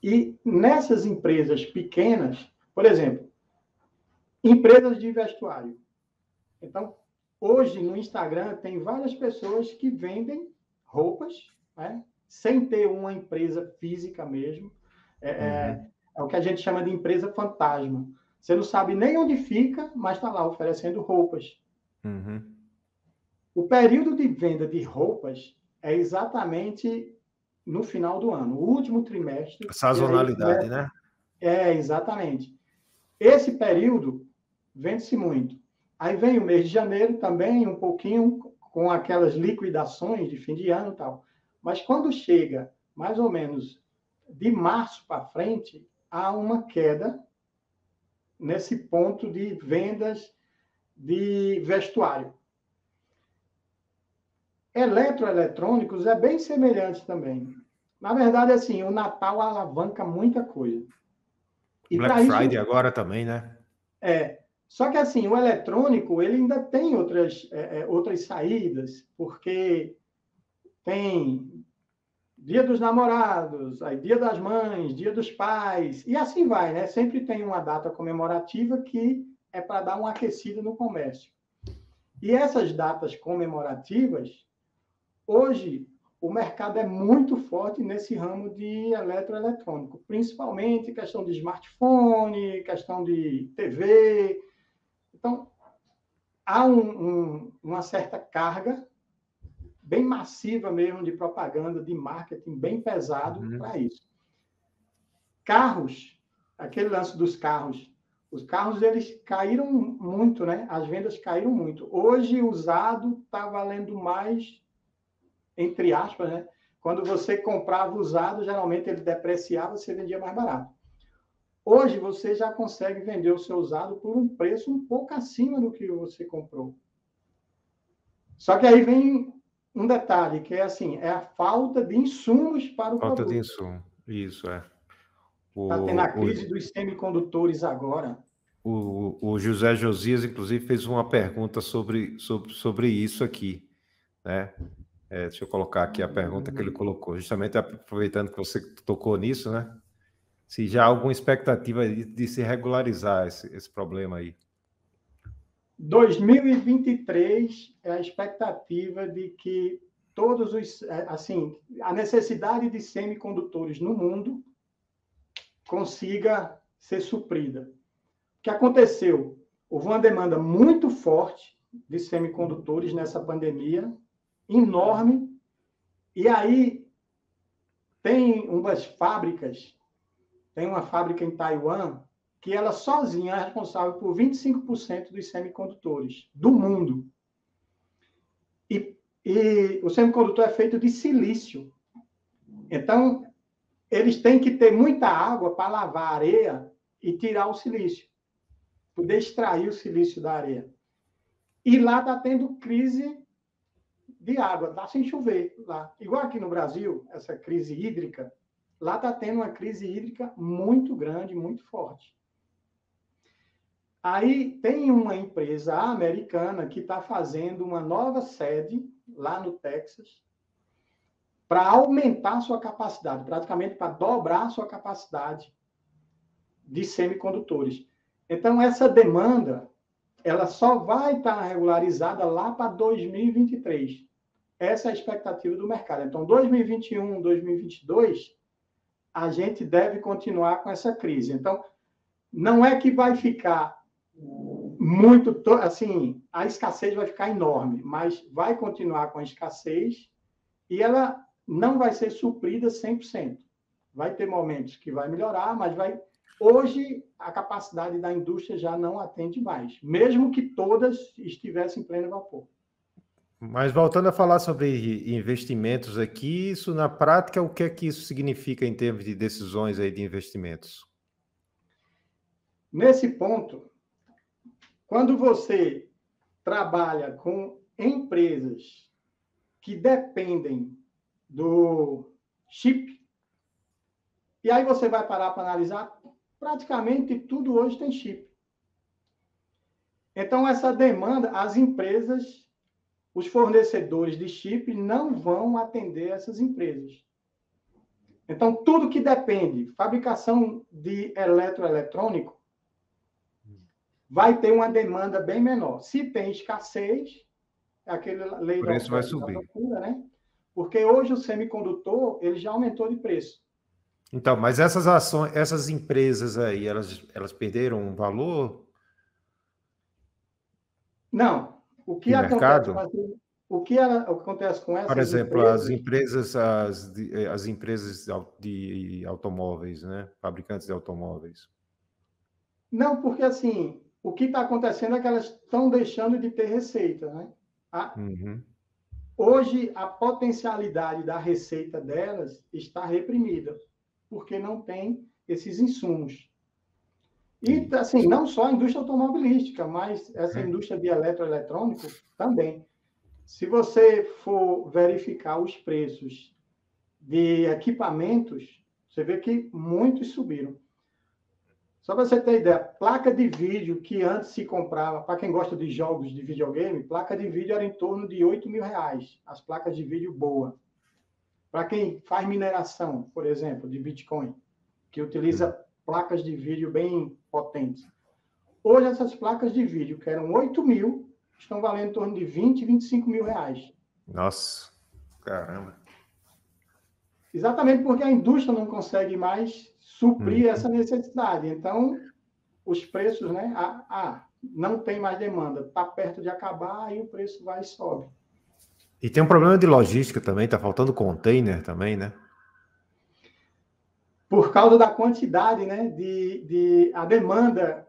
Speaker 2: E nessas empresas pequenas, por exemplo, Empresas de vestuário. Então, hoje no Instagram tem várias pessoas que vendem roupas, né? sem ter uma empresa física mesmo. É, é uhum. é, o que a gente chama de empresa fantasma. Você não sabe nem onde fica, mas está lá oferecendo roupas. Uhum. O período de venda de roupas é exatamente no final do ano, o último trimestre. A
Speaker 1: sazonalidade, né?
Speaker 2: É, exatamente. Esse período vende-se muito. Aí vem o mês de janeiro também, um pouquinho com aquelas liquidações de fim de ano e tal. Mas quando chega mais ou menos de março para frente, há uma queda nesse ponto de vendas de vestuário. Eletroeletrônicos é bem semelhante também. Na verdade, assim, o Natal alavanca muita coisa.
Speaker 1: E Black Friday isso, agora também, né?
Speaker 2: É. Só que assim, o eletrônico ele ainda tem outras, é, é, outras saídas, porque tem Dia dos Namorados, aí Dia das Mães, Dia dos Pais, e assim vai, né? Sempre tem uma data comemorativa que é para dar uma aquecida no comércio. E essas datas comemorativas, hoje o mercado é muito forte nesse ramo de eletroeletrônico, principalmente questão de smartphone, questão de TV, então, há um, um, uma certa carga bem massiva mesmo de propaganda, de marketing bem pesado uhum. para isso. Carros, aquele lance dos carros, os carros eles caíram muito, né? As vendas caíram muito. Hoje usado está valendo mais, entre aspas, né? Quando você comprava usado, geralmente ele depreciava, você vendia mais barato. Hoje você já consegue vender o seu usado por um preço um pouco acima do que você comprou. Só que aí vem um detalhe, que é assim, é a falta de insumos para o
Speaker 1: falta
Speaker 2: produto.
Speaker 1: De insumo, isso é.
Speaker 2: Está tendo a crise o, dos semicondutores agora.
Speaker 1: O, o, José Josias, inclusive, fez uma pergunta sobre, sobre, sobre isso aqui, né? É, deixa eu colocar aqui a pergunta que ele colocou, justamente aproveitando que você tocou nisso, né? se já há alguma expectativa de, de se regularizar esse, esse problema aí.
Speaker 2: 2023 é a expectativa de que todos os é, assim a necessidade de semicondutores no mundo consiga ser suprida. O que aconteceu? Houve uma demanda muito forte de semicondutores nessa pandemia, enorme, e aí tem umas fábricas tem uma fábrica em Taiwan que ela sozinha é responsável por 25% dos semicondutores do mundo. E, e o semicondutor é feito de silício. Então, eles têm que ter muita água para lavar a areia e tirar o silício, poder extrair o silício da areia. E lá está tendo crise de água, está sem chover lá. Igual aqui no Brasil, essa crise hídrica, lá está tendo uma crise hídrica muito grande, muito forte. Aí tem uma empresa americana que está fazendo uma nova sede lá no Texas para aumentar sua capacidade, praticamente para dobrar sua capacidade de semicondutores. Então, essa demanda ela só vai estar tá regularizada lá para 2023. Essa é a expectativa do mercado. Então, 2021, 2022, a gente deve continuar com essa crise. Então, não é que vai ficar muito, assim, a escassez vai ficar enorme, mas vai continuar com a escassez e ela não vai ser suprida 100%. Vai ter momentos que vai melhorar, mas vai hoje a capacidade da indústria já não atende mais, mesmo que todas estivessem em pleno vapor.
Speaker 1: Mas voltando a falar sobre investimentos aqui, isso na prática, o que é que isso significa em termos de decisões aí de investimentos?
Speaker 2: Nesse ponto, quando você trabalha com empresas que dependem do chip, e aí você vai parar para analisar, praticamente tudo hoje tem chip. Então, essa demanda, as empresas os fornecedores de chip não vão atender essas empresas. Então, tudo que depende, fabricação de eletroeletrônico, vai ter uma demanda bem menor. Se tem escassez, é aquele lei
Speaker 1: o preço vai subir. Procura,
Speaker 2: né? Porque hoje o semicondutor ele já aumentou de preço.
Speaker 1: Então, mas essas ações, essas empresas aí, elas, elas perderam um valor?
Speaker 2: Não, o que, acontece com, o que acontece com essas
Speaker 1: Por exemplo, empresas... as empresas, as, as empresas de automóveis, né? fabricantes de automóveis.
Speaker 2: Não, porque assim, o que está acontecendo é que elas estão deixando de ter receita. Né? A... Uhum. Hoje, a potencialidade da receita delas está reprimida, porque não tem esses insumos. E, assim, não só a indústria automobilística, mas essa uhum. indústria de eletroeletrônico também. Se você for verificar os preços de equipamentos, você vê que muitos subiram. Só para você ter ideia, placa de vídeo que antes se comprava, para quem gosta de jogos de videogame, placa de vídeo era em torno de 8 mil reais. As placas de vídeo boa. Para quem faz mineração, por exemplo, de Bitcoin, que utiliza placas de vídeo bem potentes. Hoje, essas placas de vídeo, que eram 8 mil, estão valendo em torno de 20, 25 mil reais.
Speaker 1: Nossa, caramba.
Speaker 2: Exatamente porque a indústria não consegue mais suprir hum. essa necessidade. Então, os preços, né? Ah, ah não tem mais demanda, está perto de acabar e o preço vai e sobe.
Speaker 1: E tem um problema de logística também, está faltando container também, né?
Speaker 2: Por causa da quantidade, né? De, de a demanda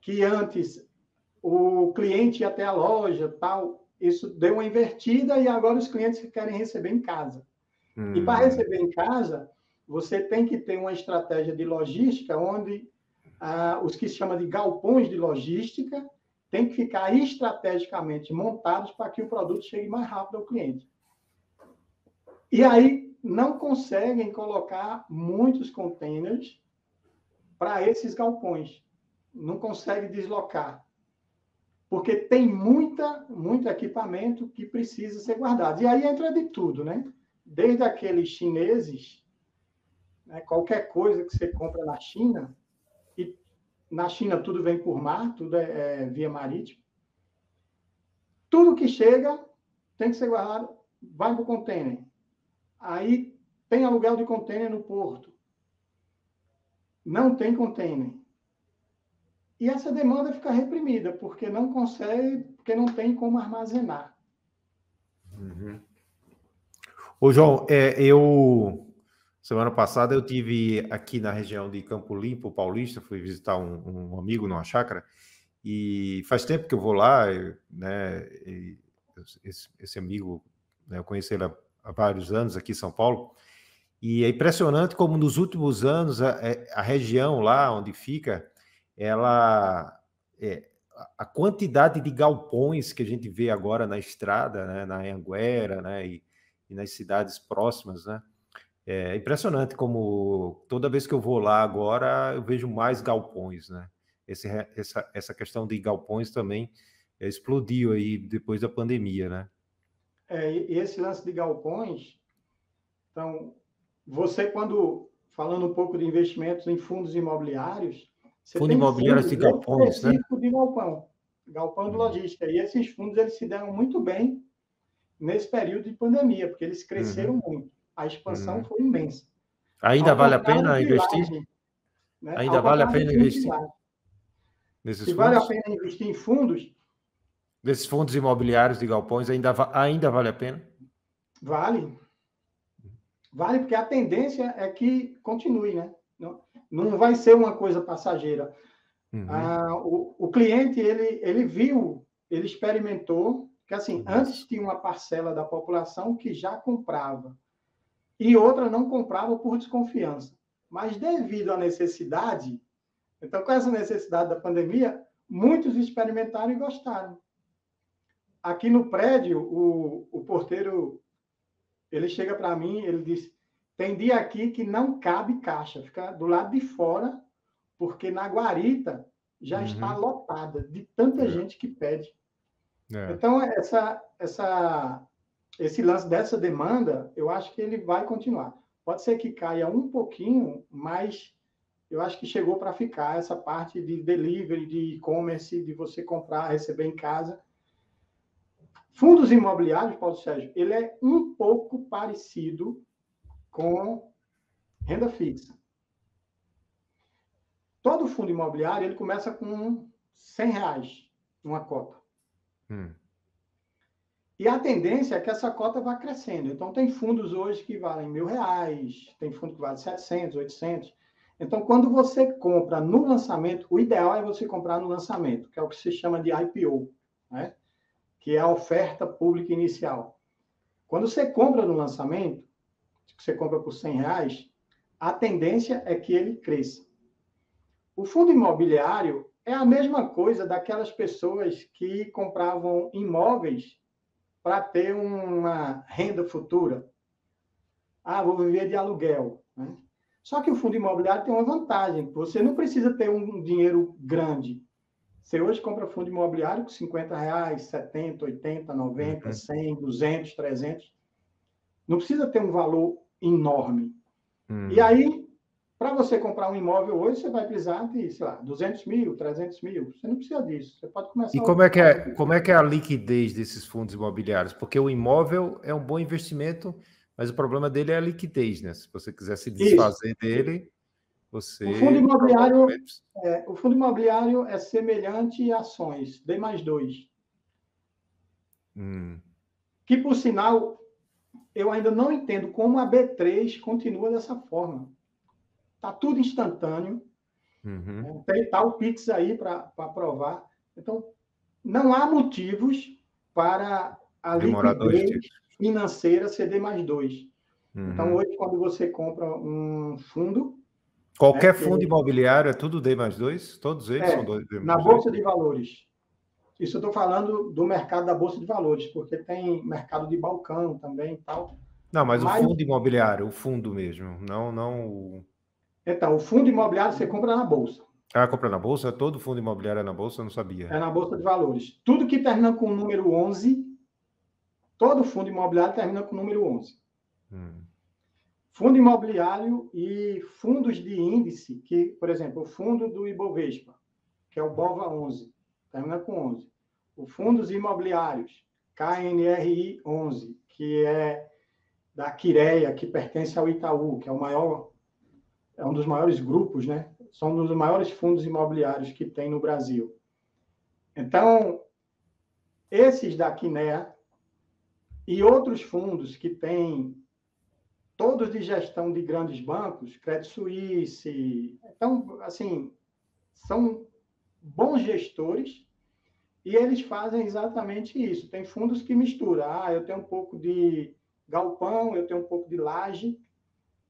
Speaker 2: que antes o cliente ia até a loja, tal, isso deu uma invertida e agora os clientes querem receber em casa. Hum. E para receber em casa, você tem que ter uma estratégia de logística onde ah, os que se chama de galpões de logística têm que ficar estrategicamente montados para que o produto chegue mais rápido ao cliente. E aí não conseguem colocar muitos containers para esses galpões. Não consegue deslocar. Porque tem muita, muito equipamento que precisa ser guardado. E aí entra de tudo, né? Desde aqueles chineses né? Qualquer coisa que você compra na China, e na China tudo vem por mar, tudo é, é via marítimo. Tudo que chega tem que ser guardado, vai para o container. Aí tem aluguel de container no porto. Não tem container. E essa demanda fica reprimida, porque não consegue, porque não tem como armazenar.
Speaker 1: Uhum. Ô, João, é, eu Semana passada eu tive aqui na região de Campo Limpo, Paulista, fui visitar um, um amigo numa chácara e faz tempo que eu vou lá, né? Esse, esse, amigo, né, eu conheci ele há, há, vários anos aqui em São Paulo e é impressionante como nos últimos anos a, é, a região lá onde fica, ela é, a quantidade de galpões que a gente vê agora na estrada, né, na Anguera, né, e, e nas cidades próximas, né? É impressionante como toda vez que eu vou lá agora eu vejo mais galpões, né? Esse, essa, essa questão de galpões também explodiu aí depois da pandemia, né?
Speaker 2: É, e esse lance de galpões, então, você quando, falando um pouco de investimentos em fundos imobiliários,
Speaker 1: você Fundo imobiliário de galpões, né?
Speaker 2: de galpão, galpão de uhum. logística. E esses fundos, eles se deram muito bem nesse período de pandemia, porque eles cresceram uhum. muito. A expansão uhum. foi imensa.
Speaker 1: Ainda Ao vale a pena investir? né? Ainda Ao vale a pena investir?
Speaker 2: Nesses Se fundos? vale a pena investir em fundos.
Speaker 1: Desses fundos imobiliários de galpões, ainda, ainda vale a pena?
Speaker 2: Vale. Vale, porque a tendência é que continue, né? Não, não vai ser uma coisa passageira. Uhum. Ah, o, o cliente, ele, ele viu, ele experimentou, que assim, uhum. antes tinha uma parcela da população que já comprava e outra não comprava por desconfiança. Mas devido à necessidade, então com essa necessidade da pandemia, muitos experimentaram e gostaram. Aqui no prédio, o, o porteiro, ele chega para mim, ele diz, tem dia aqui que não cabe caixa, fica do lado de fora, porque na guarita já uhum. está lotada de tanta é. gente que pede. É. Então, essa, essa esse lance dessa demanda, eu acho que ele vai continuar. Pode ser que caia um pouquinho, mas eu acho que chegou para ficar essa parte de delivery, de e-commerce, de você comprar, receber em casa. Fundos imobiliários, Paulo Sérgio, ele é um pouco parecido com renda fixa. Todo fundo imobiliário ele começa com 100 reais uma cota. Hum. E a tendência é que essa cota vá crescendo. Então, tem fundos hoje que valem mil reais, tem fundo que vale 700, 800. Então, quando você compra no lançamento, o ideal é você comprar no lançamento, que é o que se chama de IPO, né? que é a oferta pública inicial. Quando você compra no lançamento, você compra por 100 reais, a tendência é que ele cresça. O fundo imobiliário é a mesma coisa daquelas pessoas que compravam imóveis para ter uma renda futura. Ah, vou viver de aluguel. Né? Só que o fundo imobiliário tem uma vantagem. Você não precisa ter um dinheiro grande. Você hoje compra fundo imobiliário com 50 reais, 70, 80, 90, uhum. 100, 200, 300. Não precisa ter um valor enorme. Uhum. E aí, para você comprar um imóvel hoje, você vai precisar de, sei lá, 200 mil, 300 mil. Você não precisa disso. Você pode começar...
Speaker 1: E como é, que é, como é que é a liquidez desses fundos imobiliários? Porque o imóvel é um bom investimento, mas o problema dele é a liquidez, né? Se você quiser se desfazer Isso. dele, você...
Speaker 2: O fundo, imobiliário, é, o fundo imobiliário é semelhante a ações, D mais dois. Hum. Que, por sinal, eu ainda não entendo como a B3 continua dessa forma. Está tudo instantâneo. Uhum. Tem tá o Pix aí para provar. Então, não há motivos para a liquidez financeira CD mais dois. Uhum. Então, hoje, quando você compra um fundo.
Speaker 1: Qualquer né, fundo imobiliário é tudo D mais dois? Todos eles é, são dois D mais
Speaker 2: Na Bolsa de Valores. Isso eu estou falando do mercado da Bolsa de Valores, porque tem mercado de balcão também e tal.
Speaker 1: Não, mas, mas, o fundo imobiliário, o fundo mesmo, não, não o.
Speaker 2: Então, o fundo imobiliário você compra na bolsa.
Speaker 1: Ah, compra na bolsa? Todo fundo imobiliário é na bolsa? Eu não sabia.
Speaker 2: É na bolsa de valores. Tudo que termina com o número 11, todo fundo imobiliário termina com o número 11. Hum. Fundo imobiliário e fundos de índice, que, por exemplo, o fundo do Ibovespa, que é o BOVA 11, termina com 11. O fundos imobiliários, KNRI 11, que é da Quireia, que pertence ao Itaú, que é o maior é um dos maiores grupos, né? São um dos maiores fundos imobiliários que tem no Brasil. Então, esses da Quinea e outros fundos que têm todos de gestão de grandes bancos, Credit Suisse, então, assim, são bons gestores e eles fazem exatamente isso. Tem fundos que misturam. Ah, eu tenho um pouco de galpão, eu tenho um pouco de laje,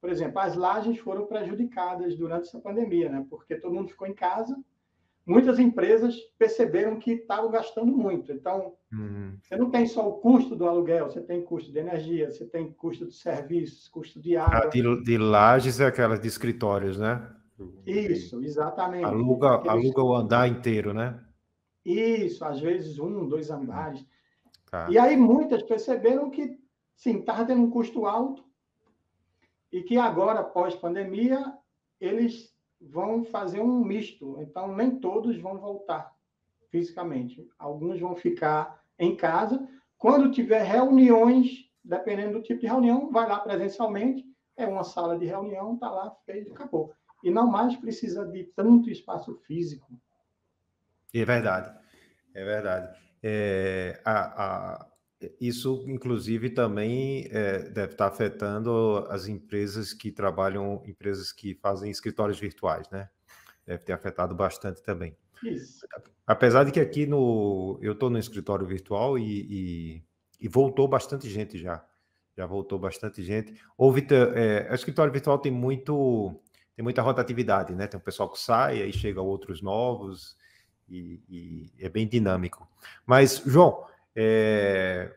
Speaker 2: por exemplo, as lajes foram prejudicadas durante essa pandemia, né? Porque todo mundo ficou em casa. Muitas empresas perceberam que estavam gastando muito. Então, uhum. você não tem só o custo do aluguel, você tem custo de energia, você tem custo de serviços, custo de água.
Speaker 1: Ah, de, de lajes é aquelas de escritórios, né?
Speaker 2: Isso, exatamente.
Speaker 1: Aluga, Aqueles... aluga o andar inteiro, né?
Speaker 2: Isso, às vezes um, dois andares. Tá. E aí muitas perceberam que, sim, estava tendo um custo alto, e que agora, pós-pandemia, eles vão fazer um misto. Então, nem todos vão voltar fisicamente. Alguns vão ficar em casa. Quando tiver reuniões, dependendo do tipo de reunião, vai lá presencialmente, é uma sala de reunião, está lá, fez, acabou. E não mais precisa de tanto espaço físico.
Speaker 1: É verdade, é verdade. É, a, a, isso, inclusive, também é, deve estar afetando as empresas que trabalham, empresas que fazem escritórios virtuais, né? Deve ter afetado bastante também. Isso. Apesar de que aqui no. Eu estou no escritório virtual e, e, e, voltou bastante gente já. Já voltou bastante gente. Houve. É, o escritório virtual tem muito. Tem muita rotatividade, né? Tem um pessoal que sai, aí chega outros novos, e, e é bem dinâmico. Mas, João, é,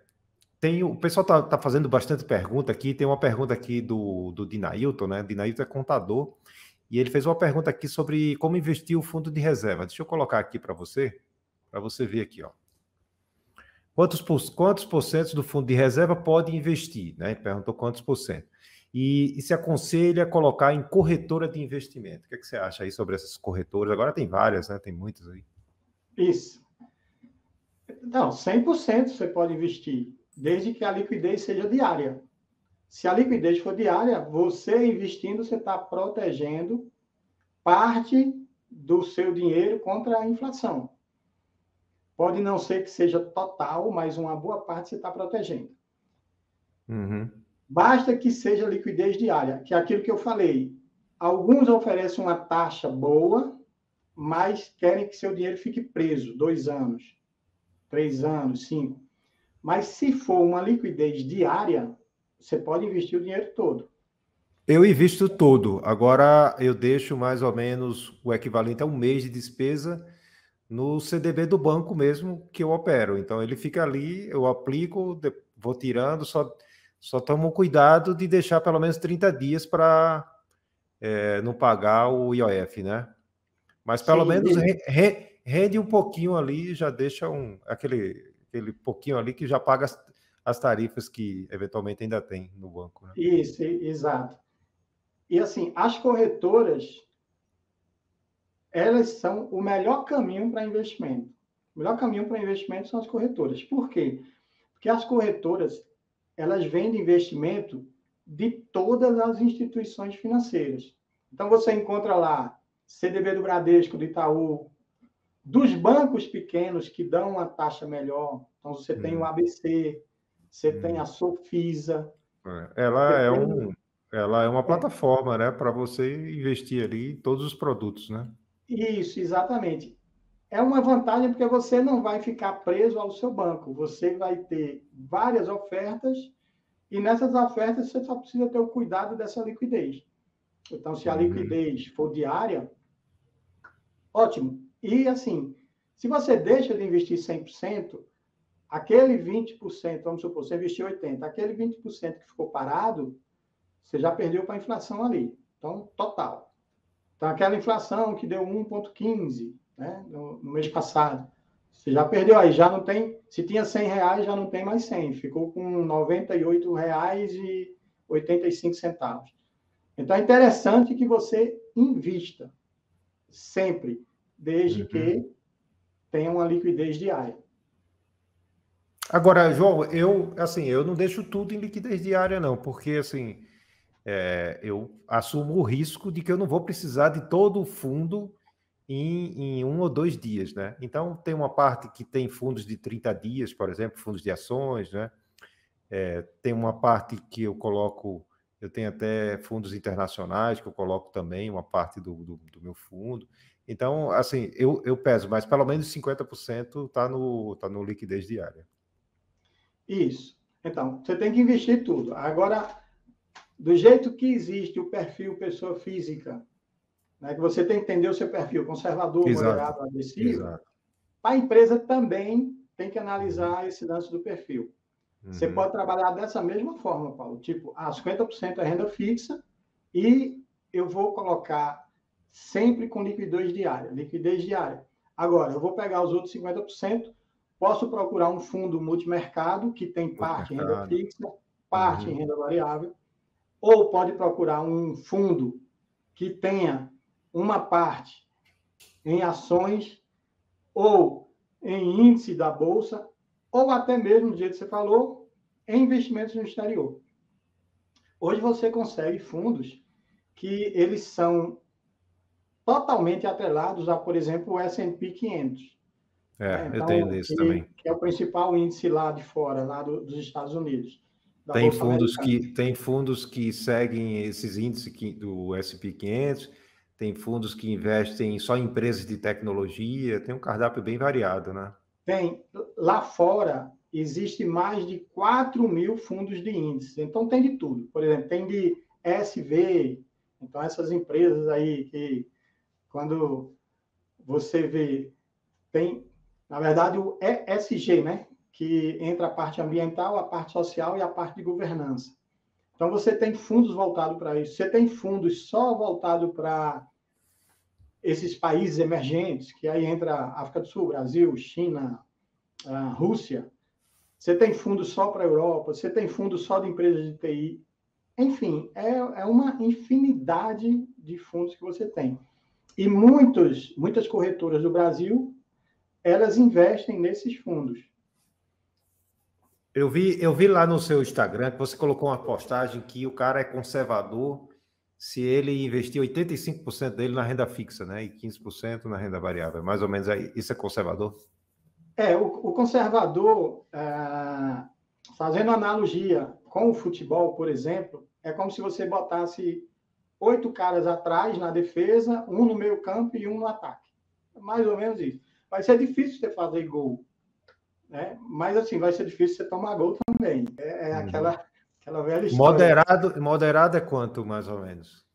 Speaker 1: tem, o pessoal está tá fazendo bastante pergunta aqui. Tem uma pergunta aqui do, do Dinailton, né? Dinailton é contador. E ele fez uma pergunta aqui sobre como investir o fundo de reserva. Deixa eu colocar aqui para você, para você ver aqui, ó. Quantos quantos por cento do fundo de reserva pode investir? Né? Perguntou quantos por cento. E, e, se aconselha colocar em corretora de investimento. O que, é que você acha aí sobre essas corretoras? Agora tem várias, né? Tem muitas aí.
Speaker 2: Isso. Não, 100% você pode investir, desde que a liquidez seja diária. Se a liquidez for diária, você investindo, você está protegendo parte do seu dinheiro contra a inflação. Pode não ser que seja total, mas uma boa parte você está protegendo. Uhum. Basta que seja liquidez diária, que é aquilo que eu falei. Alguns oferecem uma taxa boa, mas querem que seu dinheiro fique preso dois anos três anos, cinco. Mas se for uma liquidez diária, você pode investir o dinheiro todo.
Speaker 1: Eu invisto todo. Agora eu deixo mais ou menos o equivalente a um mês de despesa no CDB do banco mesmo que eu opero. Então ele fica ali, eu aplico, vou tirando, só, só tomo cuidado de deixar pelo menos 30 dias para é, não pagar o IOF, né? Mas pelo Sim, menos re, re, rende um pouquinho ali, já deixa um aquele, aquele pouquinho ali que já paga as, as tarifas que eventualmente ainda tem no banco. Né?
Speaker 2: Isso, exato. E assim, as corretoras, elas são o melhor caminho para investimento. O melhor caminho para investimento são as corretoras. Por quê? Porque as corretoras, elas vendem investimento de todas as instituições financeiras. Então, você encontra lá CDB do Bradesco, do Itaú, dos bancos pequenos que dão uma taxa melhor. Então, você hum. tem o. ABC, você hum. tem a Sofisa.
Speaker 1: É, ela é, um, ela é uma é. plataforma, né, para você investir ali todos os produtos, né?
Speaker 2: Isso, exatamente. É uma vantagem porque você não vai ficar preso ao seu banco. Você vai ter várias ofertas e nessas ofertas você só precisa ter o cuidado dessa liquidez. Então, se a uhum. liquidez for diária, ótimo. E assim, se você deixa de investir 100%, aquele 20%, vamos supor, você investiu 80%, aquele 20% que ficou parado, você já perdeu para a inflação ali. Então, total. Então, aquela inflação que deu 1,15 né, no, no mês passado, você já perdeu aí, já não tem. Se tinha 100 reais, já não tem mais 100. Ficou com 98 reais e 85 centavos. Então é interessante que você invista sempre, desde uhum. que tenha uma liquidez diária.
Speaker 1: Agora, João, eu assim, eu não deixo tudo em liquidez diária, não, porque assim é, eu assumo o risco de que eu não vou precisar de todo o fundo em, em, um ou dois dias, né? Então, tem uma parte que tem fundos de 30 dias, por exemplo, fundos de ações, né? É, tem uma parte que eu coloco, eu tenho até fundos internacionais que eu coloco também, uma parte do, do, do meu fundo. Então, assim, eu, eu peso, mas pelo menos 50% está no, tá no liquidez diária.
Speaker 2: Isso. Então, você tem que investir tudo. Agora, do jeito que existe o perfil pessoa física né, que você tem que entender o seu perfil, conservador, Exato. moderado, agressivo. Exato. A empresa também tem que analisar esse lance do perfil. Uhum. Você pode trabalhar dessa mesma forma, Paulo. Tipo, ah, 50% é renda fixa e eu vou colocar sempre com liquidez diária. Liquidez diária. Agora, eu vou pegar os outros 50%, posso procurar um fundo multimercado que tem parte em renda fixa, parte uhum. em renda variável, ou pode procurar um fundo que tenha uma parte em ações ou em índice da bolsa, ou até mesmo, do jeito que você falou, em investimentos no exterior. Hoje você consegue fundos que eles são totalmente atrelados a, por exemplo, o S&P 500.
Speaker 1: É, então, eu tenho desse também.
Speaker 2: Que é o principal índice lá de fora, lá do, dos Estados Unidos.
Speaker 1: Tem fundos, que, tem fundos que seguem esses índices do S&P 500 tem fundos que investem só em empresas de tecnologia, tem um cardápio bem variado, né?
Speaker 2: Tem. Lá fora, existe mais de 4 mil fundos de índices. Então, tem de tudo. Por exemplo, tem de SV. Então, essas empresas aí que, quando você vê, tem, na verdade, o ESG, né? Que entra a parte ambiental, a parte social e a parte de governança. Então, você tem fundos voltados para isso. Você tem fundos só voltados para esses países emergentes, que aí entra África do Sul, Brasil, China, Rússia. Você tem fundos só para a Europa, você tem fundos só de empresas de TI. Enfim, é, é uma infinidade de fundos que você tem. E muitos, muitas corretoras do Brasil, elas investem nesses fundos.
Speaker 1: Eu vi, eu vi lá no seu Instagram que você colocou uma postagem que o cara é conservador se ele investir 85% dele na renda fixa, né? E 15% na renda variável. Mais ou menos aí. Isso é conservador?
Speaker 2: É, o, o conservador, é, fazendo analogia com o futebol, por exemplo, é como se você botasse oito caras atrás na defesa, um no meio campo e um no ataque. Mais ou menos isso. Vai ser difícil você fazer gol né? Mas assim, vai ser difícil você tomar gol também. É, é uhum. aquela, aquela velha história.
Speaker 1: Moderado, moderado é quanto, mais ou menos?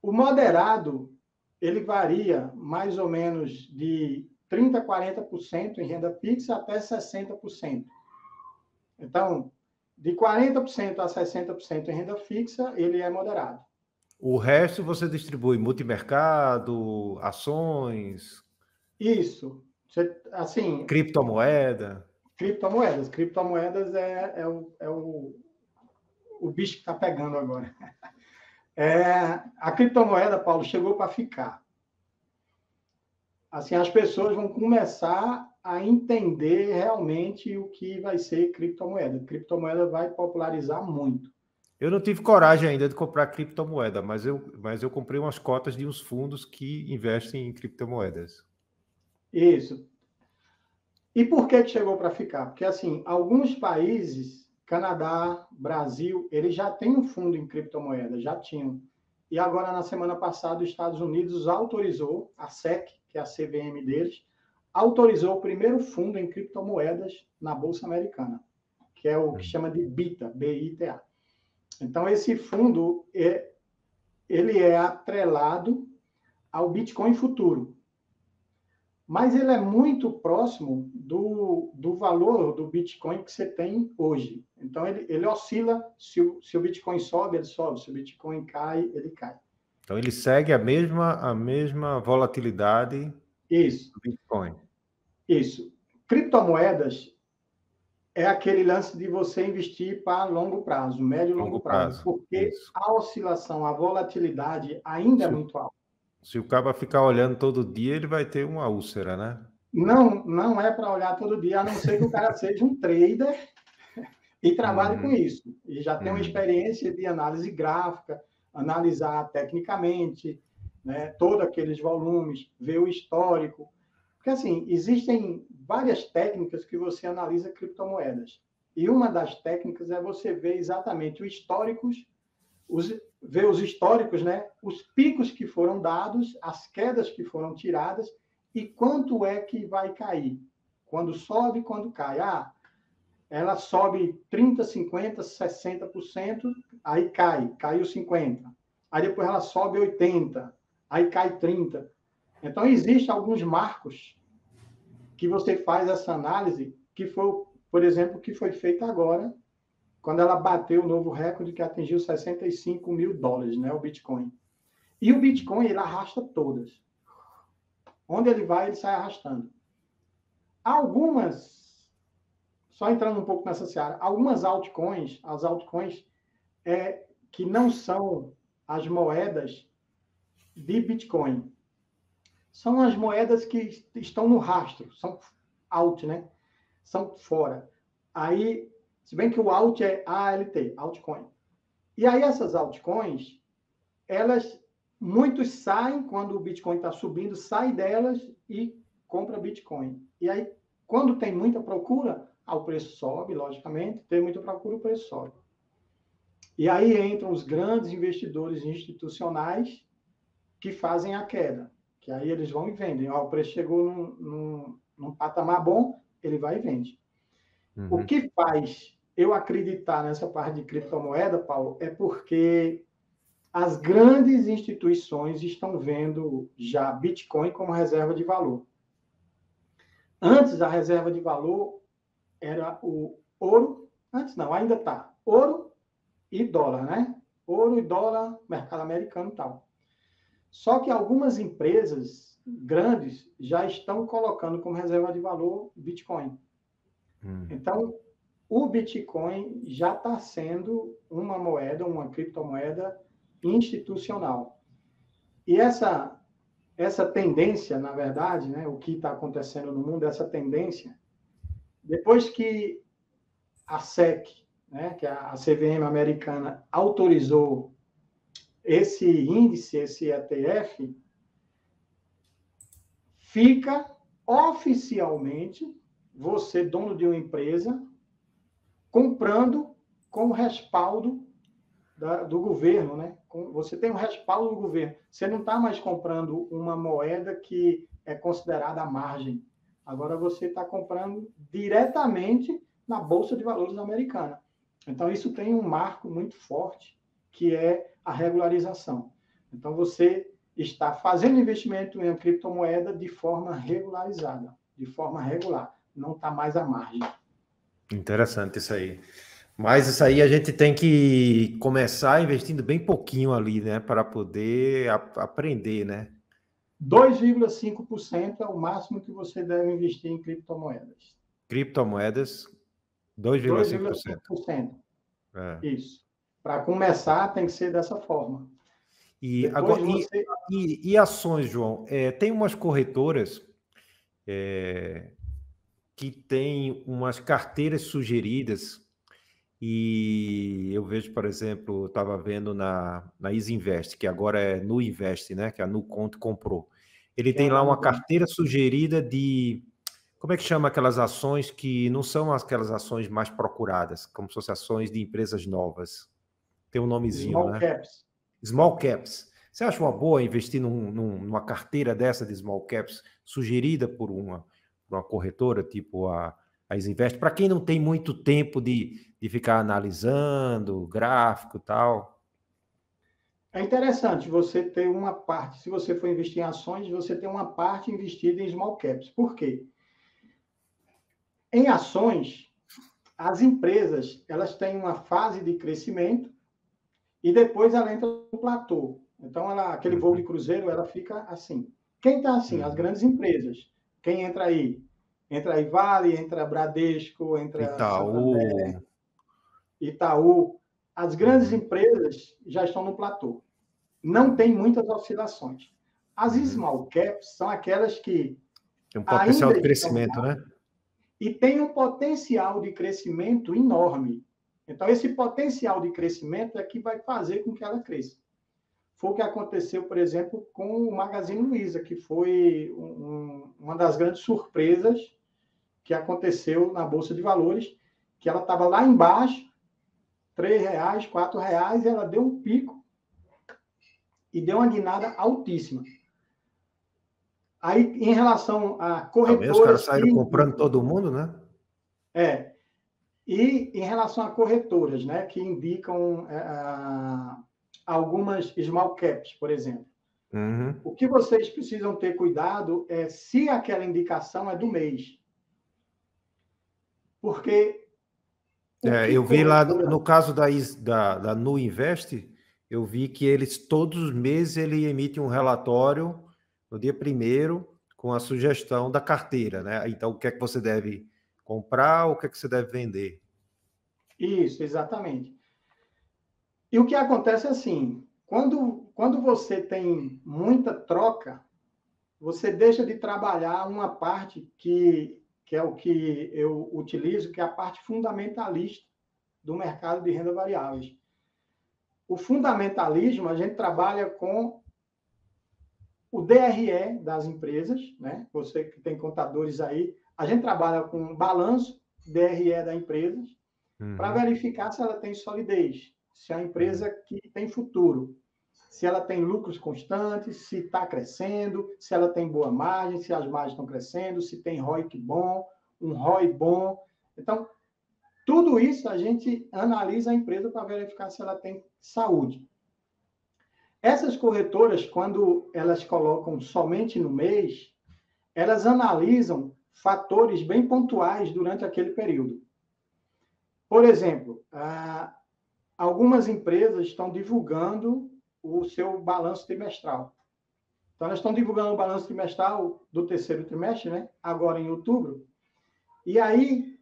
Speaker 2: O moderado, ele varia mais ou menos de 30% a 40% em renda fixa até 60%. Então, de 40% a 60% em renda fixa, ele é moderado.
Speaker 1: O resto você distribui multimercado, ações.
Speaker 2: Isso. Você, assim.
Speaker 1: Criptomoeda.
Speaker 2: Criptomoedas. Criptomoedas é, é, o, é o, o bicho que está pegando agora. É, a criptomoeda, Paulo, chegou para ficar. Assim, as pessoas vão começar a entender realmente o que vai ser criptomoeda. Criptomoeda vai popularizar muito.
Speaker 1: Eu não tive coragem ainda de comprar criptomoeda, mas eu, mas eu comprei umas cotas de uns fundos que investem em criptomoedas.
Speaker 2: Isso. E por que, que chegou para ficar? Porque, assim, alguns países, Canadá, Brasil, eles já têm um fundo em criptomoeda, já tinham. E agora, na semana passada, os Estados Unidos autorizou, a SEC, que é a CVM deles, autorizou o primeiro fundo em criptomoedas na Bolsa Americana, que é o que chama de BITA, B-I-T-A. Então, esse fundo, é, ele é atrelado ao Bitcoin futuro mas ele é muito próximo do, do valor do Bitcoin que você tem hoje. Então, ele, ele oscila, se o, se o Bitcoin sobe, ele sobe, se o Bitcoin cai, ele cai.
Speaker 1: Então, ele segue a mesma, a mesma volatilidade
Speaker 2: Isso. do
Speaker 1: Bitcoin.
Speaker 2: Isso. Criptomoedas é aquele lance de você investir para longo prazo, médio e longo, longo prazo, prazo, porque Isso. a oscilação, a volatilidade ainda é Sim. é muito alta.
Speaker 1: Se o cara ficar olhando todo dia, ele vai ter uma úlcera, né?
Speaker 2: Não, não é para olhar todo dia, a não ser que o cara seja um trader e trabalhe uhum. com isso. E já tem uma uhum. experiência de análise gráfica, analisar tecnicamente, né, todos aqueles volumes, ver o histórico. Porque, assim, existem várias técnicas que você analisa criptomoedas. E uma das técnicas é você ver exatamente os históricos, os, ver os históricos, né? Os picos que foram dados, as quedas que foram tiradas e quanto é que vai cair. Quando sobe, quando cai. Ah, ela sobe 30, 50, 60%, aí cai, caiu 50. Aí depois ela sobe 80, aí cai 30. Então existe alguns marcos que você faz essa análise, que foi, por exemplo, que foi feita agora quando ela bateu o novo recorde que atingiu 65 mil dólares, né, o Bitcoin. E o Bitcoin, ele arrasta todas. Onde ele vai, ele sai arrastando. Algumas, só entrando um pouco nessa seara, algumas altcoins, as altcoins é, que não são as moedas de Bitcoin, são as moedas que estão no rastro, são alt, né? São fora. Aí se bem que o alt é ALT, altcoin. E aí essas altcoins, elas muitos saem quando o Bitcoin está subindo, sai delas e compra Bitcoin. E aí quando tem muita procura, ah, o preço sobe, logicamente, tem muita procura, o preço sobe. E aí entram os grandes investidores institucionais que fazem a queda, que aí eles vão e vendem. Ó, o preço chegou num, num, num patamar bom, ele vai e vende. Uhum. O que faz eu acreditar nessa parte de criptomoeda, Paulo, é porque as grandes instituições estão vendo já Bitcoin como reserva de valor. Antes, a reserva de valor era o ouro, antes não, ainda está, ouro e dólar, né? Ouro e dólar, mercado americano e tal. Só que algumas empresas grandes já estão colocando como reserva de valor Bitcoin. Hum. Então, o Bitcoin já está sendo uma moeda, uma criptomoeda institucional. E essa, essa tendência, na verdade, né, o que está acontecendo no mundo, essa tendência, depois que a SEC, né, que é a CVM americana, autorizou esse índice, esse ETF, fica oficialmente você, dono de uma empresa, comprando com respaldo da, do governo, né? Você tem um respaldo do governo. Você não está mais comprando uma moeda que é considerada margem. Agora você está comprando diretamente na Bolsa de Valores americana. Então, isso tem um marco muito forte, que é a regularização. Então, você está fazendo investimento em uma criptomoeda de forma regularizada, de forma regular, não está mais à margem.
Speaker 1: Interessante isso aí. Mas isso aí a gente tem que começar investindo bem pouquinho ali, né? Para poder aprender, né?
Speaker 2: 2,5% é o máximo que você deve investir em criptomoedas.
Speaker 1: Criptomoedas, 2,5%.
Speaker 2: É. Isso. Para começar, tem que ser dessa forma.
Speaker 1: E, agora, você... e, e, ações, João? É, tem umas corretoras é, que têm umas carteiras sugeridas e eu vejo, por exemplo, estava vendo na, na Isinvest, que agora é no Invest, né? Que a Nuconto comprou. Ele tem lá uma carteira sugerida de. Como é que chama aquelas ações que não são aquelas ações mais procuradas, como se fossem ações de empresas novas? Tem um nomezinho, Small né? Caps. Small Caps. Você acha uma boa investir num, num, numa carteira dessa de Small Caps sugerida por uma, uma corretora, tipo a, a Isinvest? Para quem não tem muito tempo de de ficar analisando gráfico e tal.
Speaker 2: É interessante você ter uma parte, se você for investir em ações, você ter uma parte investida em small caps. Por quê? Em ações, as empresas, elas têm uma fase de crescimento e depois ela entra no platô. Então, ela, aquele voo de cruzeiro, ela fica assim. Quem está assim? As uhum. grandes empresas. Quem entra aí? Entra aí Vale, entra Bradesco, entra
Speaker 1: Itaú. Santander,
Speaker 2: Itaú, as grandes uhum. empresas já estão no platô. Não tem muitas oscilações. As uhum. small caps são aquelas que.
Speaker 1: Tem um potencial de crescimento, né?
Speaker 2: E tem um potencial de crescimento enorme. Então, esse potencial de crescimento é que vai fazer com que ela cresça. Foi o que aconteceu, por exemplo, com o Magazine Luiza, que foi um, uma das grandes surpresas que aconteceu na Bolsa de Valores, que ela estava lá embaixo, três reais, quatro reais, e ela deu um pico e deu uma guinada altíssima. Aí, em relação a corretoras...
Speaker 1: Os caras saíram comprando todo mundo, né?
Speaker 2: É. E em relação a corretoras, né, que indicam é, algumas small caps, por exemplo. Uhum. O que vocês precisam ter cuidado é se aquela indicação é do mês. Porque
Speaker 1: é, eu vi lá, no caso da, da, da Nu Invest, eu vi que eles, todos os meses, ele emite um relatório no dia primeiro com a sugestão da carteira, né? Então, o que é que você deve comprar, o que é que você deve vender.
Speaker 2: Isso, exatamente. E o que acontece é assim, quando, quando você tem muita troca, você deixa de trabalhar uma parte que que é o que eu utilizo, que é a parte fundamentalista do mercado de renda variáveis. O fundamentalismo, a gente trabalha com o DRE das empresas, né? Você que tem contadores aí, a gente trabalha com balanço DRE da empresa uhum. para verificar se ela tem solidez, se a empresa uhum. que tem futuro, se ela tem lucros constantes, se está crescendo, se ela tem boa margem, se as margens estão crescendo, se tem ROIC bom, um ROI bom. Então, tudo isso a gente analisa a empresa para verificar se ela tem saúde. Essas corretoras, quando elas colocam somente no mês, elas analisam fatores bem pontuais durante aquele período. Por exemplo, algumas empresas estão divulgando o seu balanço trimestral. Então, elas estão divulgando o balanço trimestral do terceiro trimestre, né? agora em outubro. E aí,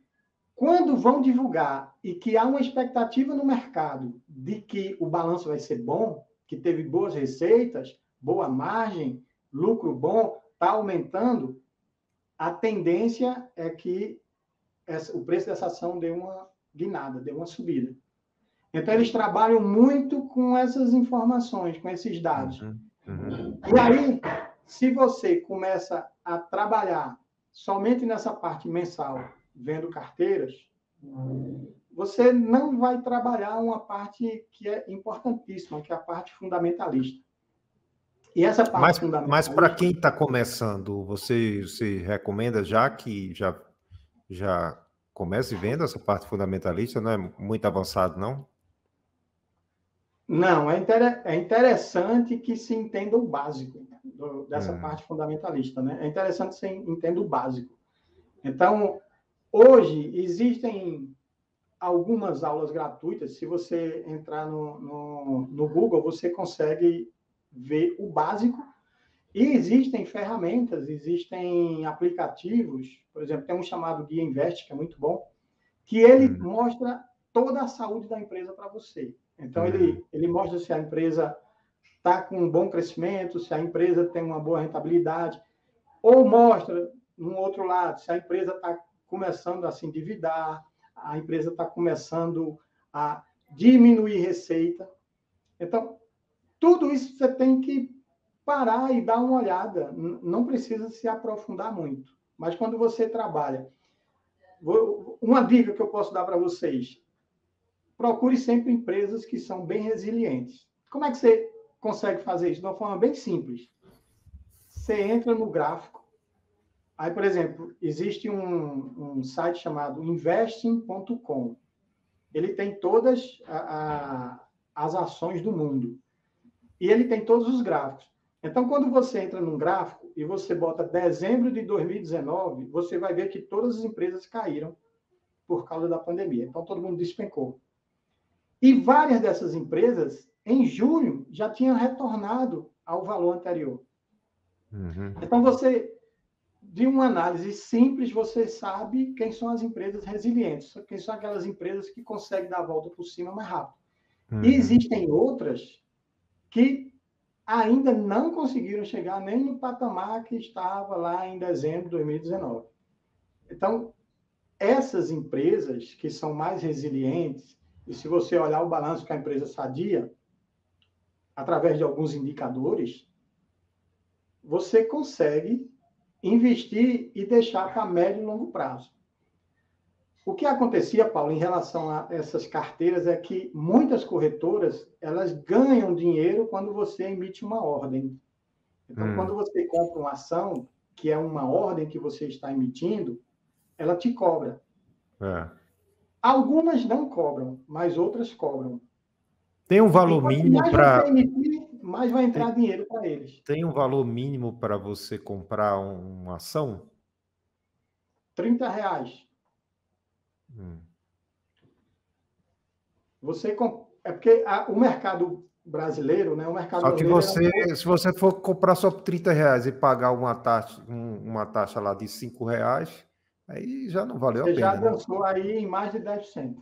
Speaker 2: quando vão divulgar e que há uma expectativa no mercado de que o balanço vai ser bom, que teve boas receitas, boa margem, lucro bom, está aumentando, a tendência é que essa, o preço dessa ação dê uma guinada, dê uma subida. Então, eles trabalham muito com essas informações, com esses dados. Uhum, uhum. E aí, se você começa a trabalhar somente nessa parte mensal, vendo carteiras, você não vai trabalhar uma parte que é importantíssima, que é a parte fundamentalista.
Speaker 1: E essa parte mas, fundamentalista... Mas para quem está começando, você, você recomenda já que já, já comece vendo essa parte fundamentalista? Não é muito avançado, não?
Speaker 2: Não, é, inter... é interessante que se entenda o básico do, dessa hum. parte fundamentalista, né? É interessante que se entenda o básico. Então, hoje existem algumas aulas gratuitas. Se você entrar no, no, no Google, você consegue ver o básico. E existem ferramentas, existem aplicativos, por exemplo, tem um chamado Guia Invest, que é muito bom, que ele hum. mostra toda a saúde da empresa para você. Então, hum. ele, ele mostra se a empresa está com um bom crescimento, se a empresa tem uma boa rentabilidade, ou mostra, no outro lado, se a empresa está começando a se endividar, a empresa está começando a diminuir receita. Então, tudo isso você tem que parar e dar uma olhada. Não precisa se aprofundar muito. Mas quando você trabalha, uma dica que eu posso dar para vocês: procure sempre empresas que são bem resilientes. Como é que você consegue fazer isso? De uma forma bem simples. Você entra no gráfico Aí, por exemplo, existe um, um site chamado investing.com. Ele tem todas a, a, as ações do mundo. E ele tem todos os gráficos. Então, quando você entra num gráfico e você bota dezembro de 2019, você vai ver que todas as empresas caíram por causa da pandemia. Então, todo mundo despencou. E várias dessas empresas, em junho, já tinham retornado ao valor anterior. Uhum. Então, você de uma análise simples, você sabe quem são as empresas resilientes, quem são aquelas empresas que conseguem dar a volta por cima mais rápido. Uhum. E existem outras que ainda não conseguiram chegar nem no patamar que estava lá em dezembro de 2019. Então, essas empresas que são mais resilientes, e se você olhar o balanço que a empresa sadia, através de alguns indicadores, você consegue investir e deixar para médio e longo prazo. O que acontecia, Paulo, em relação a essas carteiras é que muitas corretoras elas ganham dinheiro quando você emite uma ordem. Então, hum. quando você compra uma ação, que é uma ordem que você está emitindo, ela te cobra. É. Algumas não cobram, mas outras cobram.
Speaker 1: Tem um valor mínimo para
Speaker 2: mais vai entrar tem, dinheiro para eles.
Speaker 1: Tem um valor mínimo para você comprar um, uma ação?
Speaker 2: 30 reais. Hum. Você é porque a, o mercado brasileiro, né? O mercado
Speaker 1: só que você, é se você for comprar só por 30 reais e pagar uma taxa, um, uma taxa lá de 5 reais, aí já não valeu você a pena.
Speaker 2: Já dançou né? aí em mais de 10%.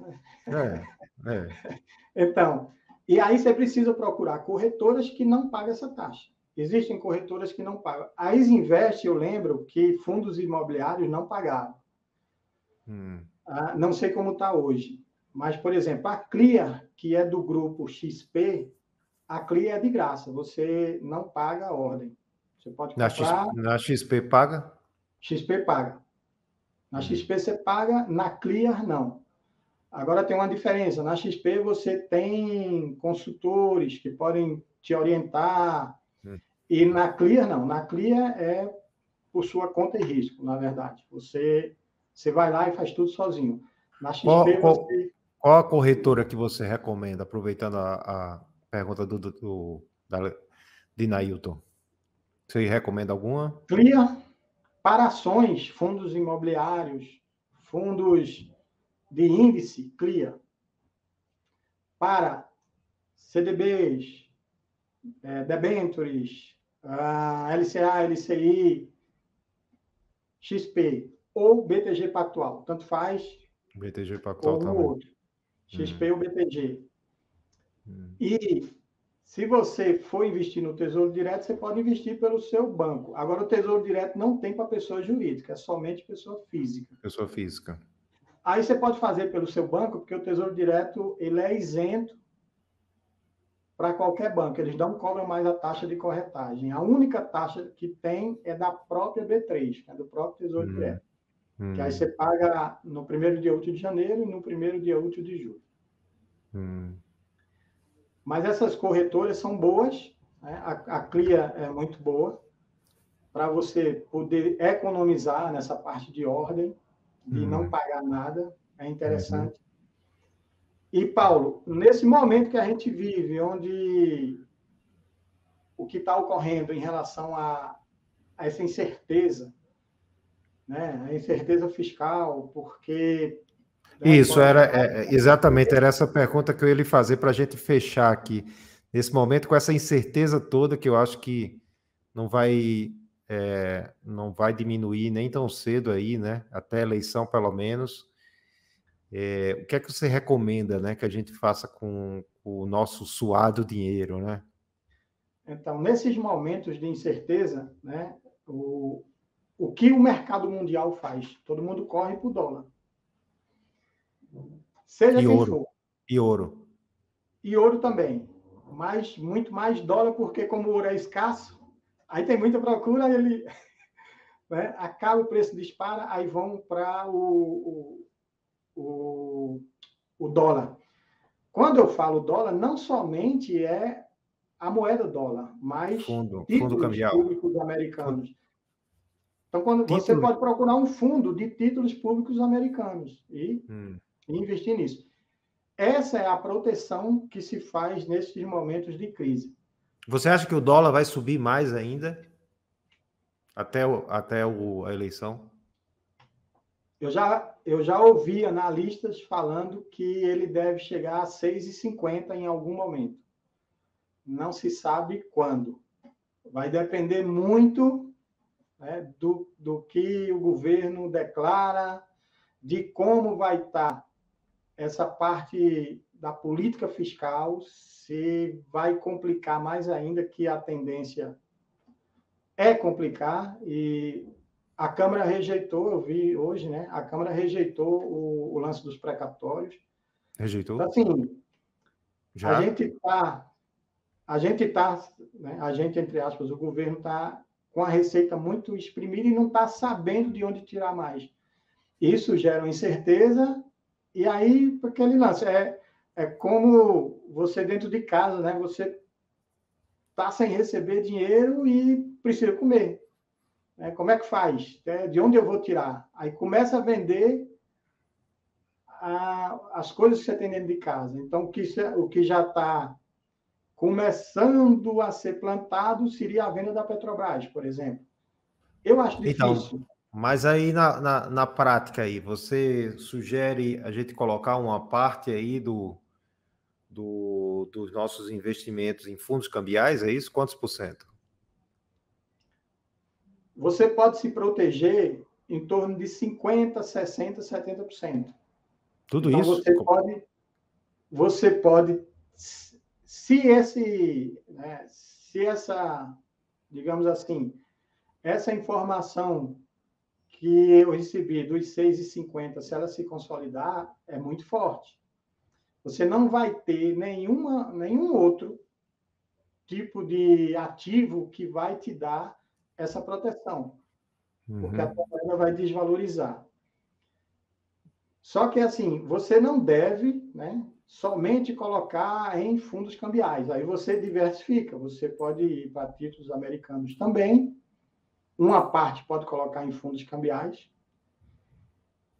Speaker 1: É, é.
Speaker 2: então, e aí você precisa procurar corretoras que não pagam essa taxa. Existem corretoras que não pagam. A Isinvest, eu lembro que fundos imobiliários não pagavam. Hum. Ah, não sei como está hoje. Mas, por exemplo, a Clear, que é do grupo XP, a Clear é de graça. Você não paga a ordem. Você pode
Speaker 1: comprar... Na, na XP paga?
Speaker 2: XP paga. Na hum. XP você paga, na Clear não. Agora tem uma diferença. Na XP você tem consultores que podem te orientar. Hum. E na Clear, não. Na Clear é por sua conta e risco, na verdade. Você, você vai lá e faz tudo sozinho.
Speaker 1: Na XP qual, você... qual a corretora que você recomenda, aproveitando a, a pergunta do, do, do da, de Nailton? Você recomenda alguma?
Speaker 2: Clear para ações, fundos imobiliários, fundos de índice CLIA para CDBs, é, debentures, LCA, LCI, XP ou BTG Pactual, tanto faz.
Speaker 1: BTG Pactual
Speaker 2: ou também. outro. XP hum. ou BTG. Hum. E se você for investir no Tesouro Direto, você pode investir pelo seu banco. Agora, o Tesouro Direto não tem para pessoa jurídica, é somente pessoa física.
Speaker 1: Pessoa física.
Speaker 2: Aí você pode fazer pelo seu banco, porque o Tesouro Direto ele é isento para qualquer banco. Eles não cobram mais a taxa de corretagem. A única taxa que tem é da própria B3, é do próprio Tesouro hum. Direto. Hum. Que aí você paga no primeiro dia útil de janeiro e no primeiro dia útil de julho. Hum. Mas essas corretoras são boas, né? a, a CLIA é muito boa, para você poder economizar nessa parte de ordem de uhum. não pagar nada, é interessante. Uhum. E, Paulo, nesse momento que a gente vive, onde o que está ocorrendo em relação a, a, essa incerteza, né? a incerteza fiscal, porque
Speaker 1: Né? Isso, era é, é, exatamente, era essa pergunta que eu ia lhe fazer para a gente fechar aqui. Nesse momento, com essa incerteza toda, que eu acho que não vai, é, não vai diminuir nem tão cedo aí, né? Até a eleição, pelo menos. É, o que é que você recomenda, né, que a gente faça com o nosso suado dinheiro, né?
Speaker 2: Então, nesses momentos de incerteza, né, o, o que o mercado mundial faz? Todo mundo corre para o dólar.
Speaker 1: Seja e quem ouro. for. E ouro.
Speaker 2: E ouro também. Mas muito mais dólar, porque como o ouro é escasso, aí tem muita procura, ele né, acaba o preço dispara, aí vão para o, o, o, o dólar. Quando eu falo dólar, não somente é a moeda dólar, mas
Speaker 1: fundo, fundo cambial.
Speaker 2: públicos americanos. Então, quando Título. você pode procurar um fundo de títulos públicos americanos e hum. investir nisso. Essa é a proteção que se faz nesses momentos de crise.
Speaker 1: Você acha que o dólar vai subir mais ainda até, o, até o, a eleição?
Speaker 2: Eu já, eu já ouvi analistas falando que ele deve chegar a 6,50 em algum momento não se sabe quando. Vai depender muito né, do, do que o governo declara, de como vai estar essa parte da política fiscal, se vai complicar mais ainda, que a tendência é complicar, e a Câmara rejeitou, eu vi hoje, né? A Câmara rejeitou o, o lance dos precatórios.
Speaker 1: Rejeitou?
Speaker 2: Então, assim, Já? a gente está a gente está, né, a gente, entre aspas, o governo está com a receita muito exprimida e não está sabendo de onde tirar mais. Isso gera incerteza, e aí, aquele lance, é, é como você dentro de casa, né? Você está sem receber dinheiro e precisa comer. Né? Como é que faz? É, de onde eu vou tirar? Aí começa a vender a, as coisas que você tem dentro de casa. Então, o que, o que já está começando a ser plantado seria a venda da Petrobras, por exemplo. Eu acho então, difícil. Então,
Speaker 1: mas aí na, na, na, prática aí, você sugere a gente colocar uma parte aí do, do, dos nossos investimentos em fundos cambiais, é isso? Quantos por cento?
Speaker 2: Você pode se proteger em torno de 50%, 60%, 70%.
Speaker 1: Tudo então, isso?
Speaker 2: Você pode, você pode se esse, né, se essa, digamos assim, essa informação que eu recebi dos 6,50, se ela se consolidar, é muito forte. Você não vai ter nenhuma, nenhum outro tipo de ativo que vai te dar essa proteção, uhum. porque a moeda vai desvalorizar. Só que, assim, você não deve né, somente colocar em fundos cambiais. Aí você diversifica, você pode ir para títulos americanos também, uma parte pode colocar em fundos cambiais.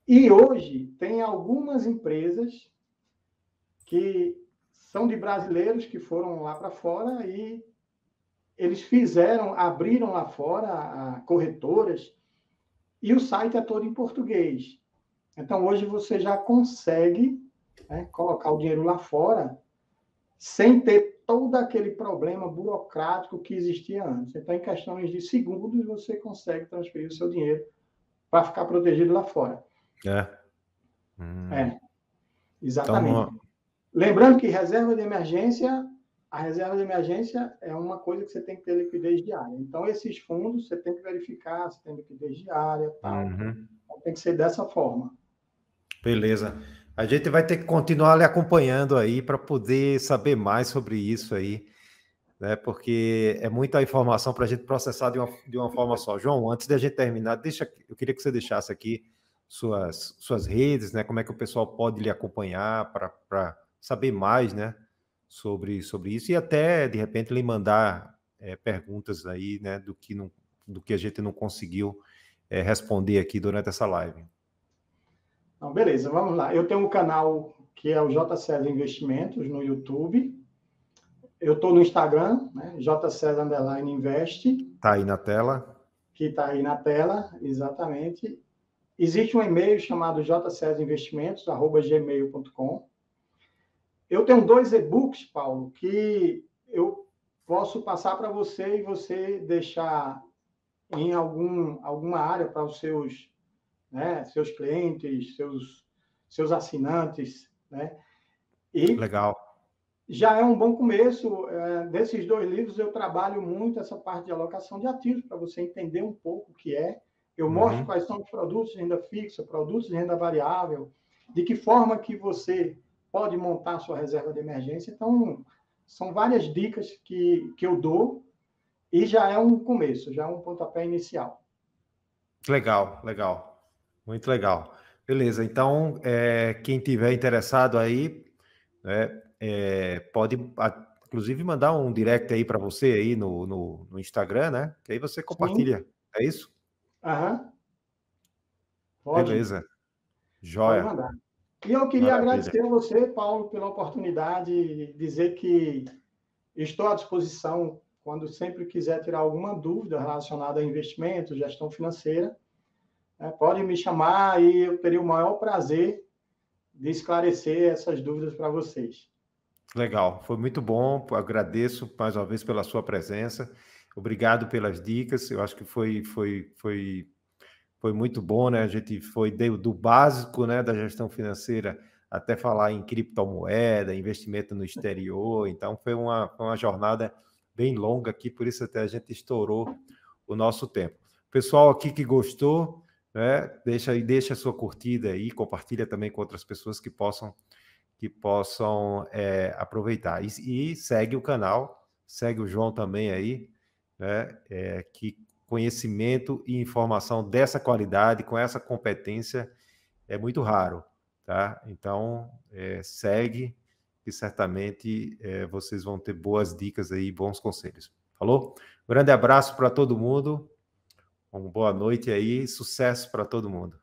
Speaker 2: E hoje tem algumas empresas que são de brasileiros que foram lá para fora e eles fizeram, abriram lá fora corretoras e o site é todo em português. Então hoje você já consegue né, colocar o dinheiro lá fora sem ter todo aquele problema burocrático que existia antes. Então, em questões de segundos, você consegue transferir o seu dinheiro para ficar protegido lá fora.
Speaker 1: É.
Speaker 2: Hum. É. Exatamente. Então, Lembrando que reserva de emergência, a reserva de emergência é uma coisa que você tem que ter liquidez diária. Então, esses fundos você tem que verificar se tem liquidez diária, tal. Uhum. Então, tem que ser dessa forma.
Speaker 1: Beleza. A gente vai ter que continuar lhe acompanhando aí para poder saber mais sobre isso aí, né? Porque é muita informação para a gente processar de uma, de uma forma só. João, antes de a gente terminar, deixa, eu queria que você deixasse aqui suas, suas redes, né? Como é que o pessoal pode lhe acompanhar para saber mais, né? Sobre, sobre isso e até de repente lhe mandar é, perguntas aí, né? Do que, não, do que a gente não conseguiu é, responder aqui durante essa live.
Speaker 2: Então, beleza, vamos lá. Eu tenho um canal que é o JCES Investimentos no YouTube. Eu estou no Instagram, né? JCES Underline Invest.
Speaker 1: Está aí na tela.
Speaker 2: Que está aí na tela, exatamente. existe um e-mail chamado jcesinvestimentos@gmail.com. Eu tenho dois e-books, Paulo, que eu posso passar para você e você deixar em algum, alguma área para os seus, né, seus clientes, seus, seus assinantes, né?
Speaker 1: E Legal.
Speaker 2: Já é um bom começo. É, desses dois livros, eu trabalho muito essa parte de alocação de ativos, para você entender um pouco o que é. Eu uhum. mostro quais são os produtos de renda fixa, produtos de renda variável, de que forma que você pode montar sua reserva de emergência. Então, são várias dicas que, que eu dou e já é um começo, já é um pontapé inicial.
Speaker 1: Legal, legal. Muito legal. Beleza, então, é, quem tiver interessado aí, né, é, pode, inclusive, mandar um direct aí para você aí no, no, no, Instagram, né? Que aí você compartilha. Sim. É isso?
Speaker 2: Aham.
Speaker 1: Pode. Beleza. Joia.
Speaker 2: E eu queria Maravilha. agradecer a você, Paulo, pela oportunidade de dizer que estou à disposição quando sempre quiser tirar alguma dúvida relacionada a investimento, gestão financeira. Né, pode me chamar e eu teria o maior prazer de esclarecer essas dúvidas para vocês.
Speaker 1: Legal, foi muito bom. Agradeço mais uma vez pela sua presença. Obrigado pelas dicas. Eu acho que foi, foi, foi foi muito bom, né? A gente foi do básico, né, da gestão financeira até falar em criptomoeda, investimento no exterior. Então foi uma, uma jornada bem longa aqui, por isso até a gente estourou o nosso tempo. Pessoal aqui que gostou, né, deixa deixa a sua curtida aí, compartilha também com outras pessoas que possam que possam é, aproveitar e, e, segue o canal, segue o João também aí, né, é, que conhecimento e informação dessa qualidade, com essa competência, é muito raro, tá? Então, é, segue e certamente é, vocês vão ter boas dicas aí, bons conselhos. Falou? Grande abraço para todo mundo, uma boa noite aí, sucesso para todo mundo.